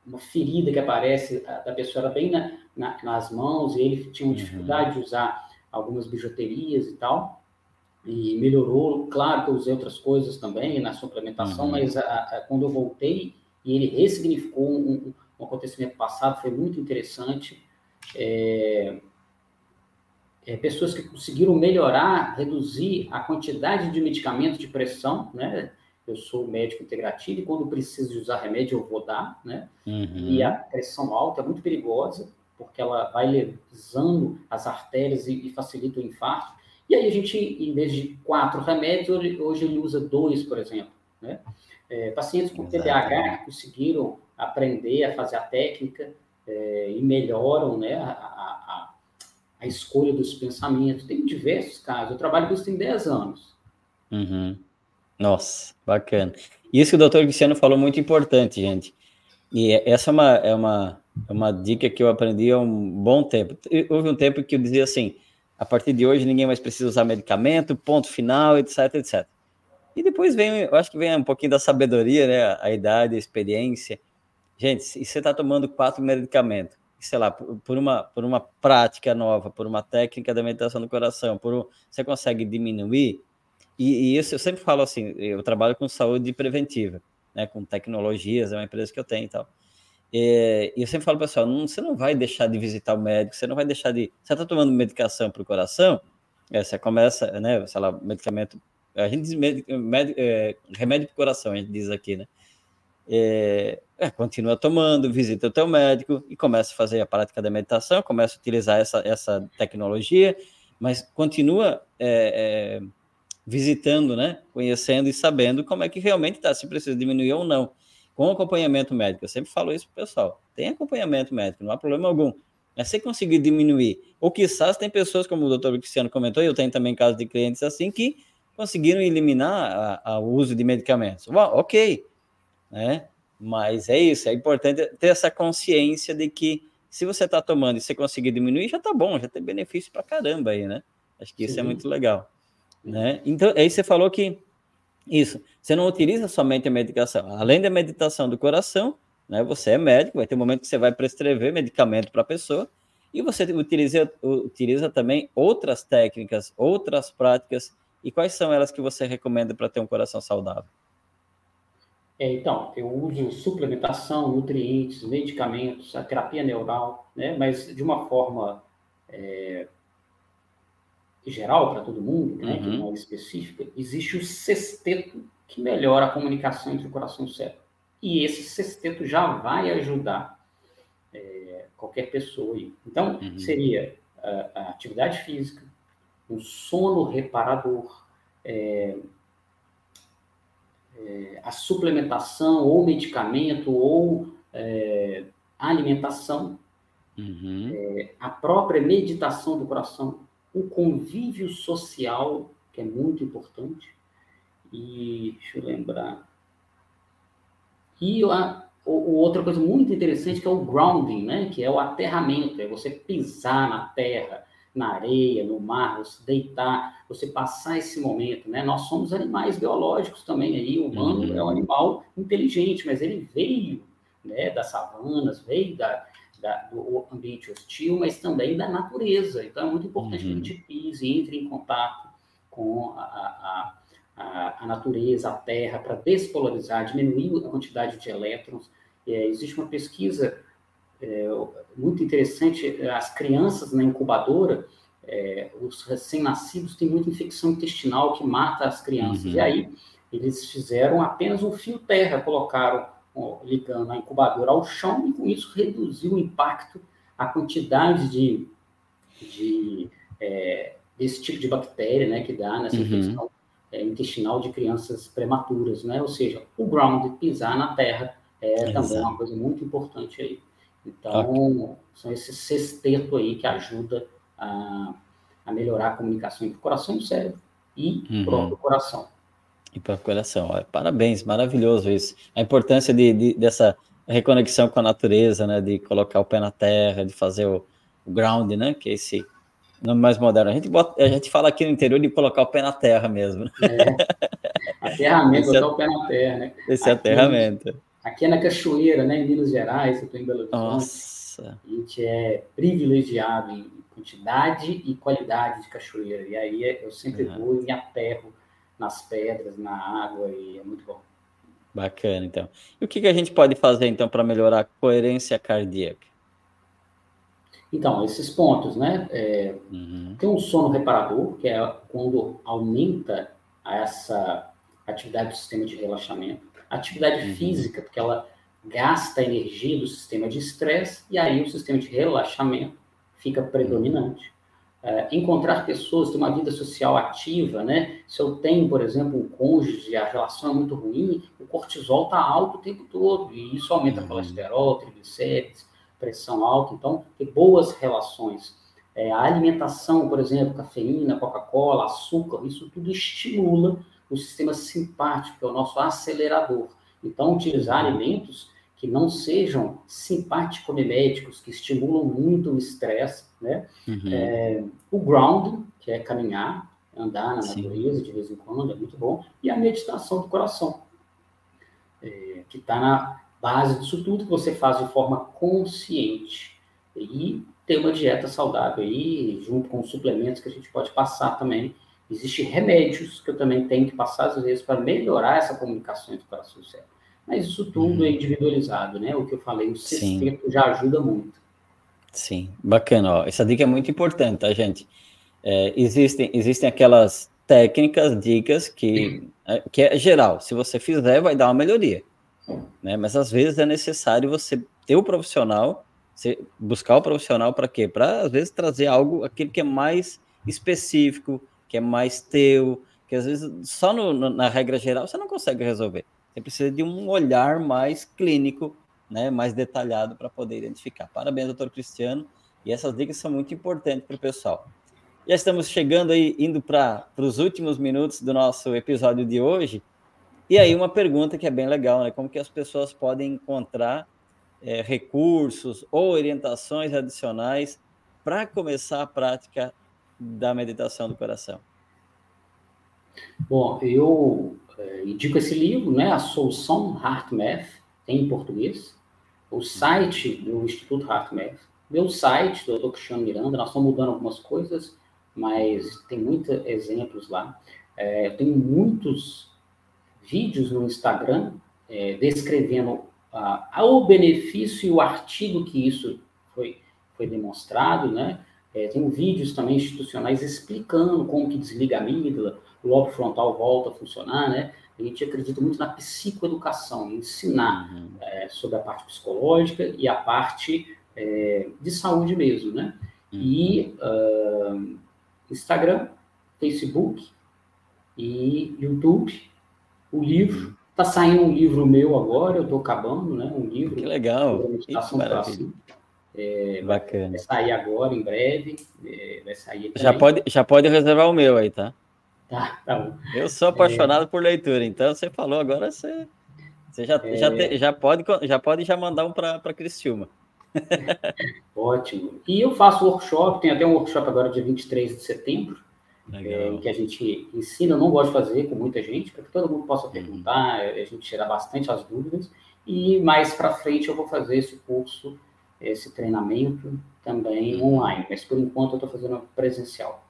uma ferida que aparece da pessoa bem na, na, nas mãos, e ele tinha uhum. dificuldade de usar algumas bijuterias e tal, e melhorou. Claro que eu usei outras coisas também na suplementação, uhum. mas a, a, quando eu voltei e ele ressignificou um, um, acontecimento passado, foi muito interessante. É, é, pessoas que conseguiram melhorar, reduzir a quantidade de medicamentos de pressão, né? eu sou médico integrativo e quando preciso de usar remédio eu vou dar, né? Uhum. E a pressão alta é muito perigosa, porque ela vai lesando as artérias e, e, facilita o infarto. E aí a gente, em vez de quatro remédios, hoje ele usa dois, por exemplo, né? É, pacientes com TDAH que conseguiram aprender a fazer a técnica é, e melhoram, né, a, a, a, escolha dos pensamentos. Tem diversos casos. Eu trabalho com isso tem 10 anos. Uhum. Nossa, bacana. Isso que o doutor Cristiano falou muito importante, gente. E essa é uma, é uma, é uma dica que eu aprendi há um bom tempo. Houve um tempo que eu dizia assim: a partir de hoje ninguém mais precisa usar medicamento, ponto final, etc, etc. E depois vem, eu acho que vem um pouquinho da sabedoria, né? A idade, a experiência. Gente, se você está tomando quatro medicamentos, sei lá, por uma, por uma prática nova, por uma técnica da meditação do coração, por um, você consegue diminuir, e, e, isso eu sempre falo assim, eu trabalho com saúde preventiva, né, com tecnologias, é uma empresa que eu tenho e tal. E, e eu sempre falo, pessoal, não, você não vai deixar de visitar o médico, você não vai deixar de... Você está tomando medicação para o coração, é, você começa, né, sei lá, medicamento... A gente diz med, med, é, remédio para o coração, a gente diz aqui, né? É, é, continua tomando, visita o teu médico e começa a fazer a prática da meditação, começa a utilizar essa, essa tecnologia, mas continua é, é visitando, né? Conhecendo e sabendo como é que realmente está, se precisa diminuir ou não. Com acompanhamento médico, eu sempre falo isso para o pessoal. Tem acompanhamento médico, não há problema algum. Mas se conseguir diminuir, ou quizás tem pessoas, como o doutor Cristiano comentou, e eu tenho também casos de clientes assim, que conseguiram eliminar o uso de medicamentos. Well, ok, né? Mas é isso, é importante ter essa consciência de que se você está tomando e você conseguir diminuir, já está bom, já tem benefício para caramba aí, né? Acho que isso é muito legal. Né? Então, aí você falou que isso, você não utiliza somente a medicação, além da meditação do coração, né? Você é médico, vai ter um momento que você vai prescrever medicamento para a pessoa e você utiliza, utiliza também outras técnicas, outras práticas. E quais são elas que você recomenda para ter um coração saudável? É, então, eu uso suplementação, nutrientes, medicamentos, a terapia neural, né? mas de uma forma é, geral para todo mundo, né? Uhum. que não é específica, existe o sexteto que melhora a comunicação entre o coração e o cérebro. E esse sexteto já vai ajudar é, qualquer pessoa. Aí. Então, uhum. seria a, a, atividade física, um sono reparador, é, é, a suplementação ou medicamento ou é, alimentação, uhum. É, a própria meditação do coração, o convívio social, que é muito importante, e deixa eu lembrar. E a, o, outra coisa muito interessante que é o grounding, né? Que é o aterramento, é você pisar na terra, na areia, no mar, você deitar, você passar esse momento, né? Nós somos animais biológicos também aí, o humano uhum. é um animal inteligente, mas ele veio, né, das savanas, veio da, da, do ambiente hostil, mas também da natureza. Então é muito importante uhum. que a gente pise, entre em contato com a, a, a, a natureza, a terra, para despolarizar, diminuir a quantidade de elétrons. É, existe uma pesquisa é, muito interessante, as crianças na incubadora, é, os recém-nascidos têm muita infecção intestinal que mata as crianças. Uhum. E aí eles fizeram apenas um fio terra, colocaram ó, ligando a incubadora ao chão e com isso reduziu o impacto, a quantidade de, de é, desse tipo de bactéria, né, que dá nessa uhum. infecção é, intestinal de crianças prematuras, né? Ou seja, o ground, pisar na terra, é também uma coisa muito importante aí. Então, são esses sexteto aí que ajuda a, a melhorar a comunicação entre o coração e o cérebro e uhum. o próprio coração. E para o coração. Olha, parabéns, maravilhoso isso. A importância de, de, dessa reconexão com a natureza, né? De colocar o pé na terra, de fazer o, o ground, né? Que é esse nome mais moderno. A gente, bota, a gente fala aqui no interior de colocar o pé na terra mesmo. É. Aterramento, botar é, o pé na terra, né? Esse é aterramento. Aqui é na Cachoeira, né, em Minas Gerais, eu estou em Belo Horizonte. Nossa. A gente é privilegiado em quantidade e qualidade de cachoeira. E aí eu sempre uhum. vou e me aterro nas pedras, na água, e é muito bom. Bacana, então. E o que, que a gente pode fazer, então, para melhorar a coerência cardíaca? Então, esses pontos, né? É, uhum. Tem um sono reparador, que é quando aumenta essa atividade do sistema de relaxamento. Atividade uhum. física, porque ela gasta a energia do sistema de estresse, e aí o sistema de relaxamento fica predominante. É, encontrar pessoas, ter uma vida social ativa, né? Se eu tenho, por exemplo, um cônjuge, a relação é muito ruim, o cortisol está alto o tempo todo, e isso aumenta uhum. colesterol, triglicérides, pressão alta, então ter boas relações. É, a alimentação, por exemplo, cafeína, Coca-Cola, açúcar, isso tudo estimula o sistema simpático, que é o nosso acelerador. Então, utilizar alimentos que não sejam simpático-miméticos, que estimulam muito o estresse, né? Uhum. É, o ground, que é caminhar, andar na Sim. natureza de vez em quando, é muito bom, e a meditação do coração, é, que está na base disso tudo que você faz de forma consciente. E ter uma dieta saudável aí, junto com os suplementos que a gente pode passar também. Existem remédios que eu também tenho que passar, às vezes, para melhorar essa comunicação entre o coração e o cérebro. Mas isso tudo uhum. é individualizado, né? O que eu falei, o sexteto já ajuda muito. Sim, bacana. Ó. Essa dica é muito importante, tá, gente? É, existem, existem aquelas técnicas, dicas que, é, que é geral. Se você fizer, vai dar uma melhoria né? Mas às vezes é necessário você ter o profissional, você buscar o profissional para quê? Para às vezes trazer algo aquele que é mais específico, que é mais teu, que às vezes só no, no, na regra geral você não consegue resolver. Você precisa de um olhar mais clínico, né, mais detalhado para poder identificar. Parabéns, doutor Cristiano. E essas dicas são muito importantes para o pessoal. Já estamos chegando aí, indo para os últimos minutos do nosso episódio de hoje. E aí uma pergunta que é bem legal, né? Como que as pessoas podem encontrar é, recursos ou orientações adicionais para começar a prática da meditação do coração? Bom, eu é, indico esse livro, né? A Solução HeartMath, em português. O site do Instituto HeartMath. Meu site, do Dr. Cristiano Miranda, nós estamos mudando algumas coisas, mas tem muitos exemplos lá. É, tenho muitos vídeos no Instagram, é, descrevendo a, o benefício e o artigo que isso foi, foi demonstrado, né? É, tem vídeos também institucionais explicando como que desliga a amígdala, o lobo frontal volta a funcionar, né? A gente acredita muito na psicoeducação, ensinar uhum. é, sobre a parte psicológica e a parte é, de saúde mesmo, né? Uhum. E uh, Instagram, Facebook e YouTube, o livro. Está saindo um livro meu agora, eu estou acabando, né? Um livro. Que legal. Meditação é, Bacana. Vai sair agora, em breve. É, vai sair já pode, já pode reservar o meu aí, tá? Tá, tá bom. Eu sou apaixonado é... por leitura, então você falou agora, você, você já, é... já, te, já, pode, já pode já mandar um para Criciúma. Ótimo. E eu faço workshop, tem até um workshop agora dia 23 de setembro, é, que a gente ensina, não gosto de fazer com muita gente, para que todo mundo possa uhum. perguntar, a gente tirar bastante as dúvidas. E mais para frente eu vou fazer esse curso, esse treinamento também online, mas por enquanto eu estou fazendo presencial.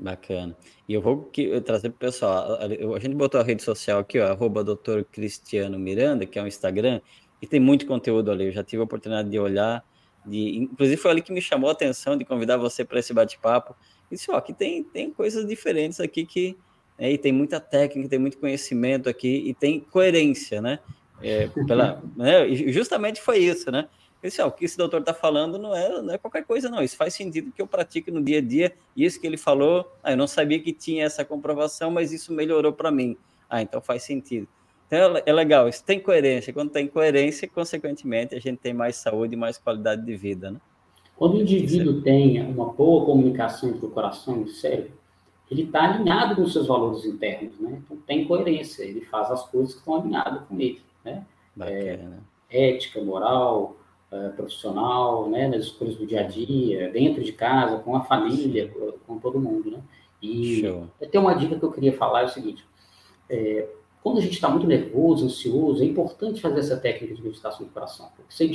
Bacana. E eu vou que, trazer para o pessoal. A, a, gente botou a rede social aqui, ó, arroba doutor Cristiano Miranda, que é um Instagram, e tem muito conteúdo ali. Eu já tive a oportunidade de olhar, de, inclusive foi ali que me chamou a atenção de convidar você para esse bate-papo. E disse, ó, aqui tem, tem coisas diferentes aqui que. É, e tem muita técnica, tem muito conhecimento aqui, e tem coerência, né? É, pela, né? E justamente foi isso, né? Esse, ó, o que esse doutor está falando não é, não é qualquer coisa, não. Isso faz sentido que eu pratique no dia a dia. E isso que ele falou, ah, eu não sabia que tinha essa comprovação, mas isso melhorou para mim. Ah, então faz sentido. Então é, é legal, isso tem coerência. Quando tem coerência, consequentemente, a gente tem mais saúde e mais qualidade de vida, né? Quando o indivíduo tem uma boa comunicação entre o coração e o cérebro, ele está alinhado com os seus valores internos, né? Então tem coerência, ele faz as coisas que estão alinhadas com ele, né? Bacana. É, ética, moral, uh, profissional, né, nas escolhas do dia a dia, dentro de casa, com a família, com todo mundo, né? E Show. até uma dica que eu queria falar é o seguinte: é, quando a gente está muito nervoso, ansioso, é importante fazer essa técnica de meditação do coração, porque você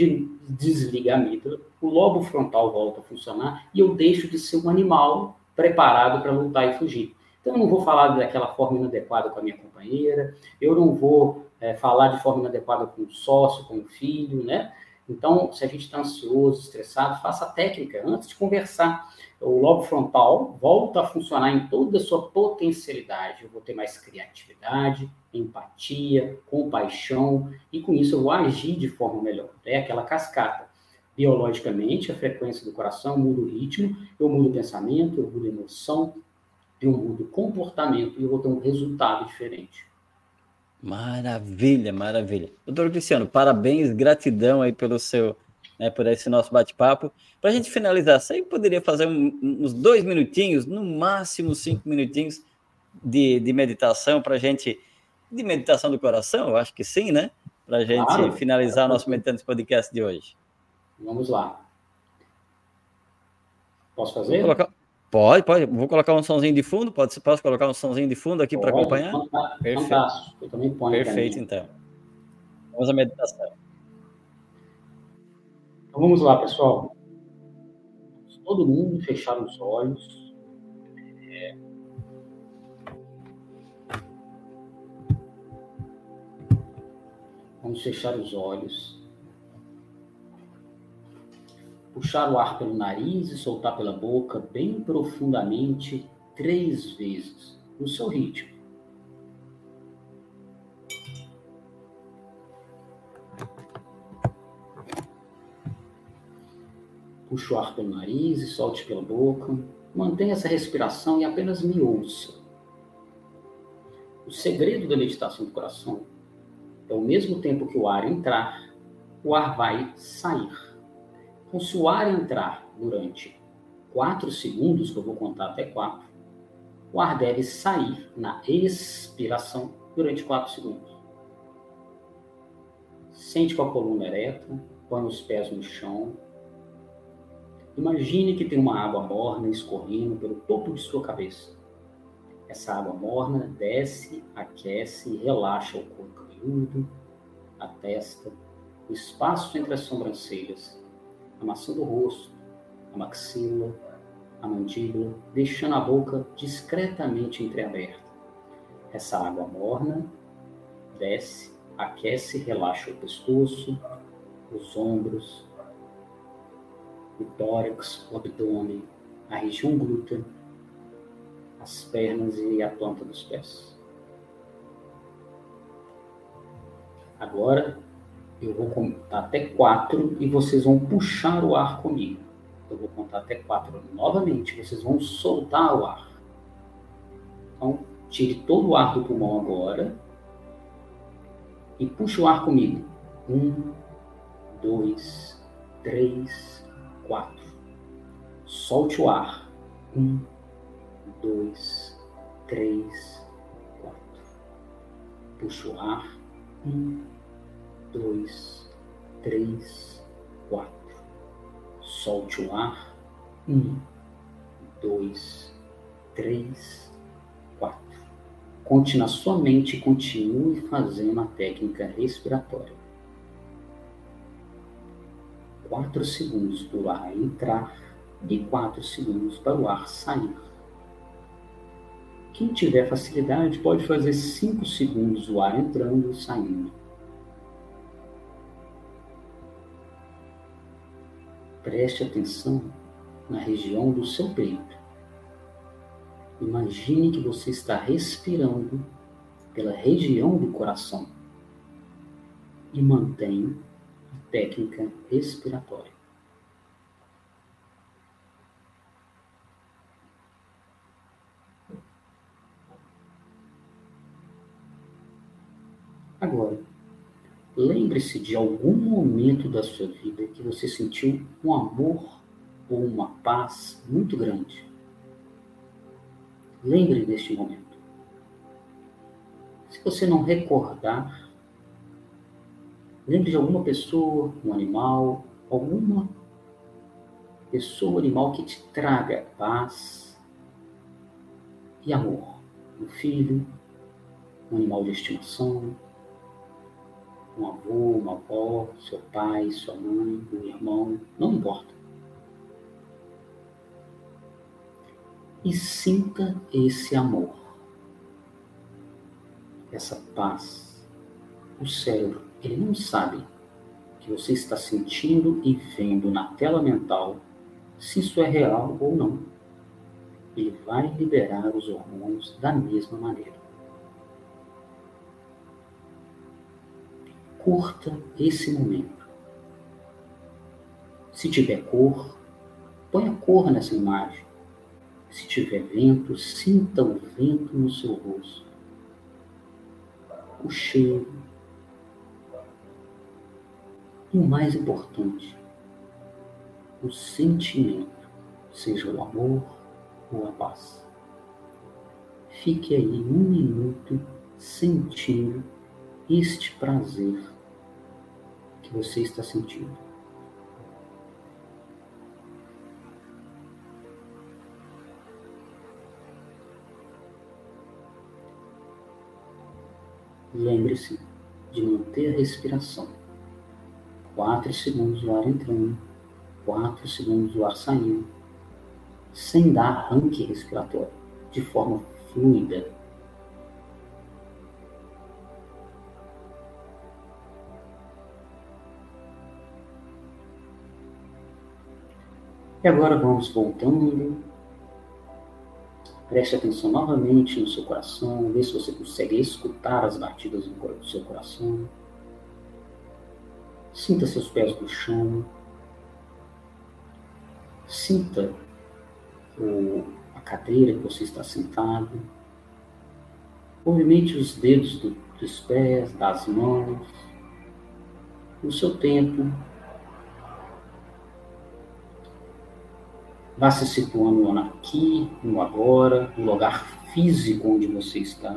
desliga a amígdala, o lobo frontal volta a funcionar e eu deixo de ser um animal preparado para lutar e fugir. Então, eu não vou falar daquela forma inadequada com a minha companheira, eu não vou é, falar de forma inadequada com o sócio, com o filho, né? Então, se a gente está ansioso, estressado, faça a técnica antes de conversar. O lobo frontal volta a funcionar em toda a sua potencialidade. Eu vou ter mais criatividade, empatia, compaixão, e com isso eu vou agir de forma melhor. É aquela cascata. Biologicamente, a frequência do coração muda o ritmo, eu mudo o pensamento, eu mudo a emoção, eu mudo o comportamento e eu vou ter um resultado diferente. Maravilha, maravilha. Doutor Cristiano, parabéns, gratidão aí pelo seu, né, por esse nosso bate-papo. Para a gente finalizar, você poderia fazer um, uns dois minutinhos, no máximo cinco minutinhos de, de meditação para a gente, de meditação do coração, eu acho que sim, né? Para a gente claro, finalizar o nosso Meditantes Podcast de hoje. Vamos lá. Posso fazer? Colocar... Pode, pode. Vou colocar um somzinho de fundo. Pode, posso colocar um somzinho de fundo aqui para acompanhar? Perfeito. Eu também ponho Perfeito, então. Vamos à meditação. Então vamos lá, pessoal. Todo mundo fechar os olhos. É... Vamos fechar os olhos puxar o ar pelo nariz e soltar pela boca bem profundamente três vezes, no seu ritmo. Puxe o ar pelo nariz e solte pela boca. Mantenha essa respiração e apenas me ouça. O segredo da meditação do coração é ao mesmo tempo que o ar entrar, o ar vai sair. Então, se o ar entrar durante 4 segundos, que eu vou contar até 4, o ar deve sair na expiração durante 4 segundos. Sente com a coluna ereta, põe os pés no chão. Imagine que tem uma água morna escorrendo pelo topo de sua cabeça. Essa água morna desce, aquece e relaxa o corpo cabeludo, a testa, o espaço entre as sobrancelhas a maçã do rosto, a maxila, a mandíbula, deixando a boca discretamente entreaberta. Essa água morna desce, aquece relaxa o pescoço, os ombros, o tórax, o abdômen, a região glútea, as pernas e a planta dos pés. Agora eu vou contar até quatro e vocês vão puxar o ar comigo. Eu vou contar até quatro novamente, vocês vão soltar o ar. Então, tire todo o ar do pulmão agora e puxe o ar comigo. Um, dois, três, quatro. Solte o ar. Um, dois, três, quatro. Puxe o ar. Um, dois, três, quatro. Solte o ar. Um, dois, três, quatro. Conte na sua mente e continue fazendo a técnica respiratória. Quatro segundos para o ar entrar e quatro segundos para o ar sair. Quem tiver facilidade pode fazer cinco segundos o ar entrando e saindo. Preste atenção na região do seu peito. Imagine que você está respirando pela região do coração e mantenha a técnica respiratória. Agora, lembre-se de algum momento da sua vida que você sentiu um amor ou uma paz muito grande. Lembre deste momento. Se você não recordar, lembre de alguma pessoa, um animal, alguma pessoa ou animal que te traga paz e amor. Um filho, um animal de estimação, um avô, uma avó, seu pai, sua mãe, um irmão, não importa. E sinta esse amor, essa paz. O cérebro, ele não sabe que você está sentindo e vendo na tela mental se isso é real ou não. Ele vai liberar os hormônios da mesma maneira. Curta esse momento. Se tiver cor, põe a cor nessa imagem. Se tiver vento, sinta o vento no seu rosto. O cheiro. E o mais importante, o sentimento, seja o amor ou a paz. Fique aí um minuto sentindo este prazer que você está sentindo. Lembre-se de manter a respiração. Quatro segundos o ar entrando, quatro segundos o ar saindo, sem dar arranque respiratório, de forma fluida, E agora vamos voltando. Preste atenção novamente no seu coração, vê se você consegue escutar as batidas do seu coração. Sinta seus pés no chão. Sinta o, a cadeira que você está sentado. Movimente os dedos do, dos pés, das mãos. No seu tempo, Vá se situando aqui, no agora, no lugar físico onde você está.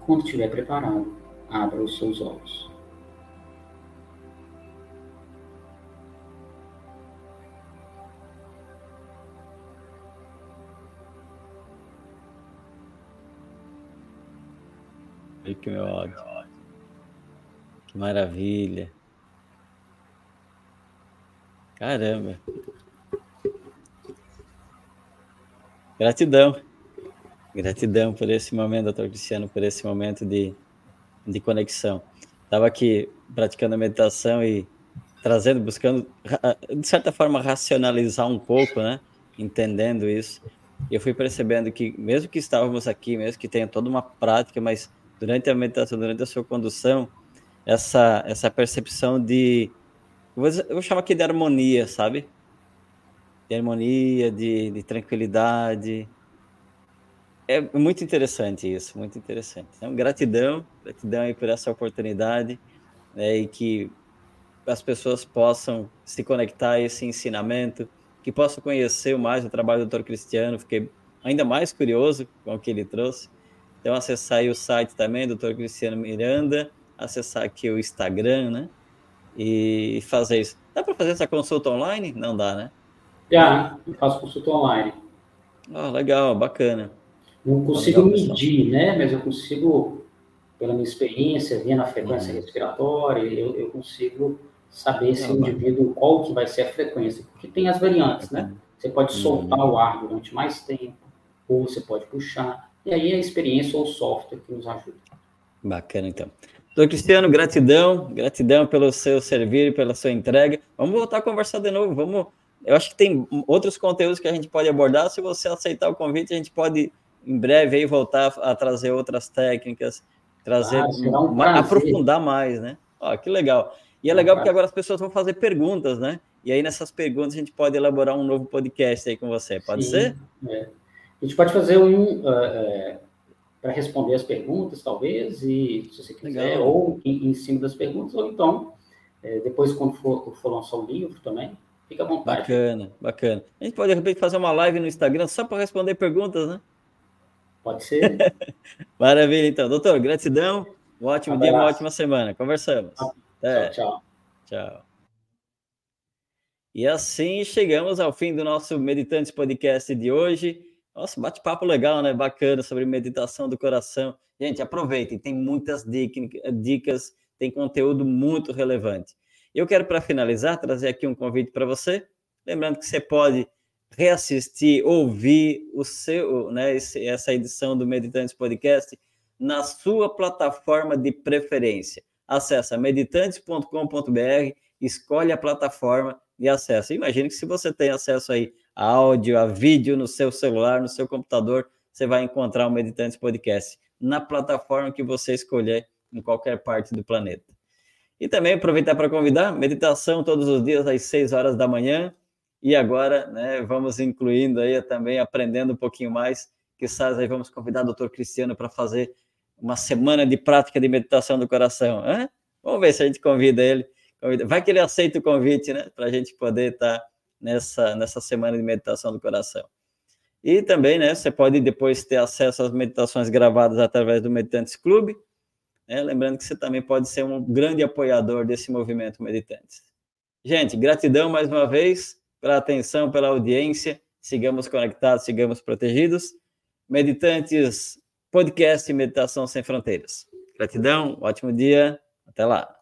Quando estiver preparado, abra os seus olhos. Que meu ódio. Que maravilha. Caramba. Gratidão. Gratidão por esse momento, doutor Cristiano, por esse momento de de conexão. Estava aqui praticando a meditação e trazendo, buscando, de certa forma, racionalizar um pouco, né? Entendendo isso. Eu fui percebendo que, mesmo que estávamos aqui, mesmo que tenha toda uma prática, mas durante a meditação, durante a sua condução, essa, essa percepção de. Eu vou chamar aqui de harmonia, sabe? De harmonia, de, de tranquilidade. É muito interessante isso, muito interessante. Então, gratidão, gratidão aí por essa oportunidade né, e que as pessoas possam se conectar a esse ensinamento, que possam conhecer mais o trabalho do Dr. Cristiano. Fiquei ainda mais curioso com o que ele trouxe. Então, acessar aí o site também, Dr. Cristiano Miranda, acessar aqui o Instagram, né? E fazer isso. Dá para fazer essa consulta online? Não dá, né? Já, eu faço consulta online. Ah, legal, bacana. Não consigo legal, medir, né? Mas eu consigo, pela minha experiência, vendo a frequência uhum. respiratória, eu, eu consigo saber se o indivíduo, qual que vai ser a frequência, porque tem as variantes, né? Você pode soltar uhum. o ar durante mais tempo, ou você pode puxar, e aí a experiência ou o software que nos ajuda. Bacana, então. Doutor Cristiano, gratidão, gratidão pelo seu servir e pela sua entrega. Vamos voltar a conversar de novo, vamos... Eu acho que tem outros conteúdos que a gente pode abordar, se você aceitar o convite, a gente pode, em breve, aí, voltar a trazer outras técnicas, trazer, ah, um aprofundar mais, né? Ó, que legal. E é legal porque agora as pessoas vão fazer perguntas, né? E aí nessas perguntas a gente pode elaborar um novo podcast aí com você, pode Sim, ser? É. A gente pode fazer um uh, uh, para responder as perguntas, talvez, e se você quiser, legal. ou em, em, cima das perguntas, ou então, uh, depois quando for, for lançar o livro também, fica à vontade. Bacana, bacana. A gente pode, de repente, fazer uma live no Instagram só para responder perguntas, né? Pode ser. Maravilha, então. Doutor, gratidão. Um ótimo um dia, uma ótima semana. Conversamos. Tchau, tchau. Tchau. E assim chegamos ao fim do nosso Meditantes Podcast de hoje. Nossa, bate-papo legal, né? Bacana sobre meditação do coração. Gente, aproveitem, tem muitas dicas, tem conteúdo muito relevante. Eu quero, para finalizar, trazer aqui um convite para você. Lembrando que você pode reassistir, ouvir o seu, né, essa edição do Meditantes Podcast na sua plataforma de preferência acessa meditantes.com.br, escolhe a plataforma e acessa. Imagine que se você tem acesso aí a áudio, a vídeo no seu celular, no seu computador, você vai encontrar o Meditantes Podcast na plataforma que você escolher em qualquer parte do planeta. E também aproveitar para convidar meditação todos os dias às 6 horas da manhã. E agora, né, vamos incluindo aí também aprendendo um pouquinho mais. Quizás aí vamos convidar o Dr. Cristiano para fazer uma semana de prática de meditação do coração. Vamos ver se a gente convida ele. Vai que ele aceita o convite, né? Para a gente poder estar nessa, nessa semana de meditação do coração. E também, né? Você pode depois ter acesso às meditações gravadas através do Meditantes Clube. Né? Lembrando que você também pode ser um grande apoiador desse movimento Meditantes. Gente, gratidão mais uma vez pela atenção, pela audiência. Sigamos conectados, sigamos protegidos. Meditantes podcast Meditação Sem Fronteiras. Gratidão, ótimo dia, até lá.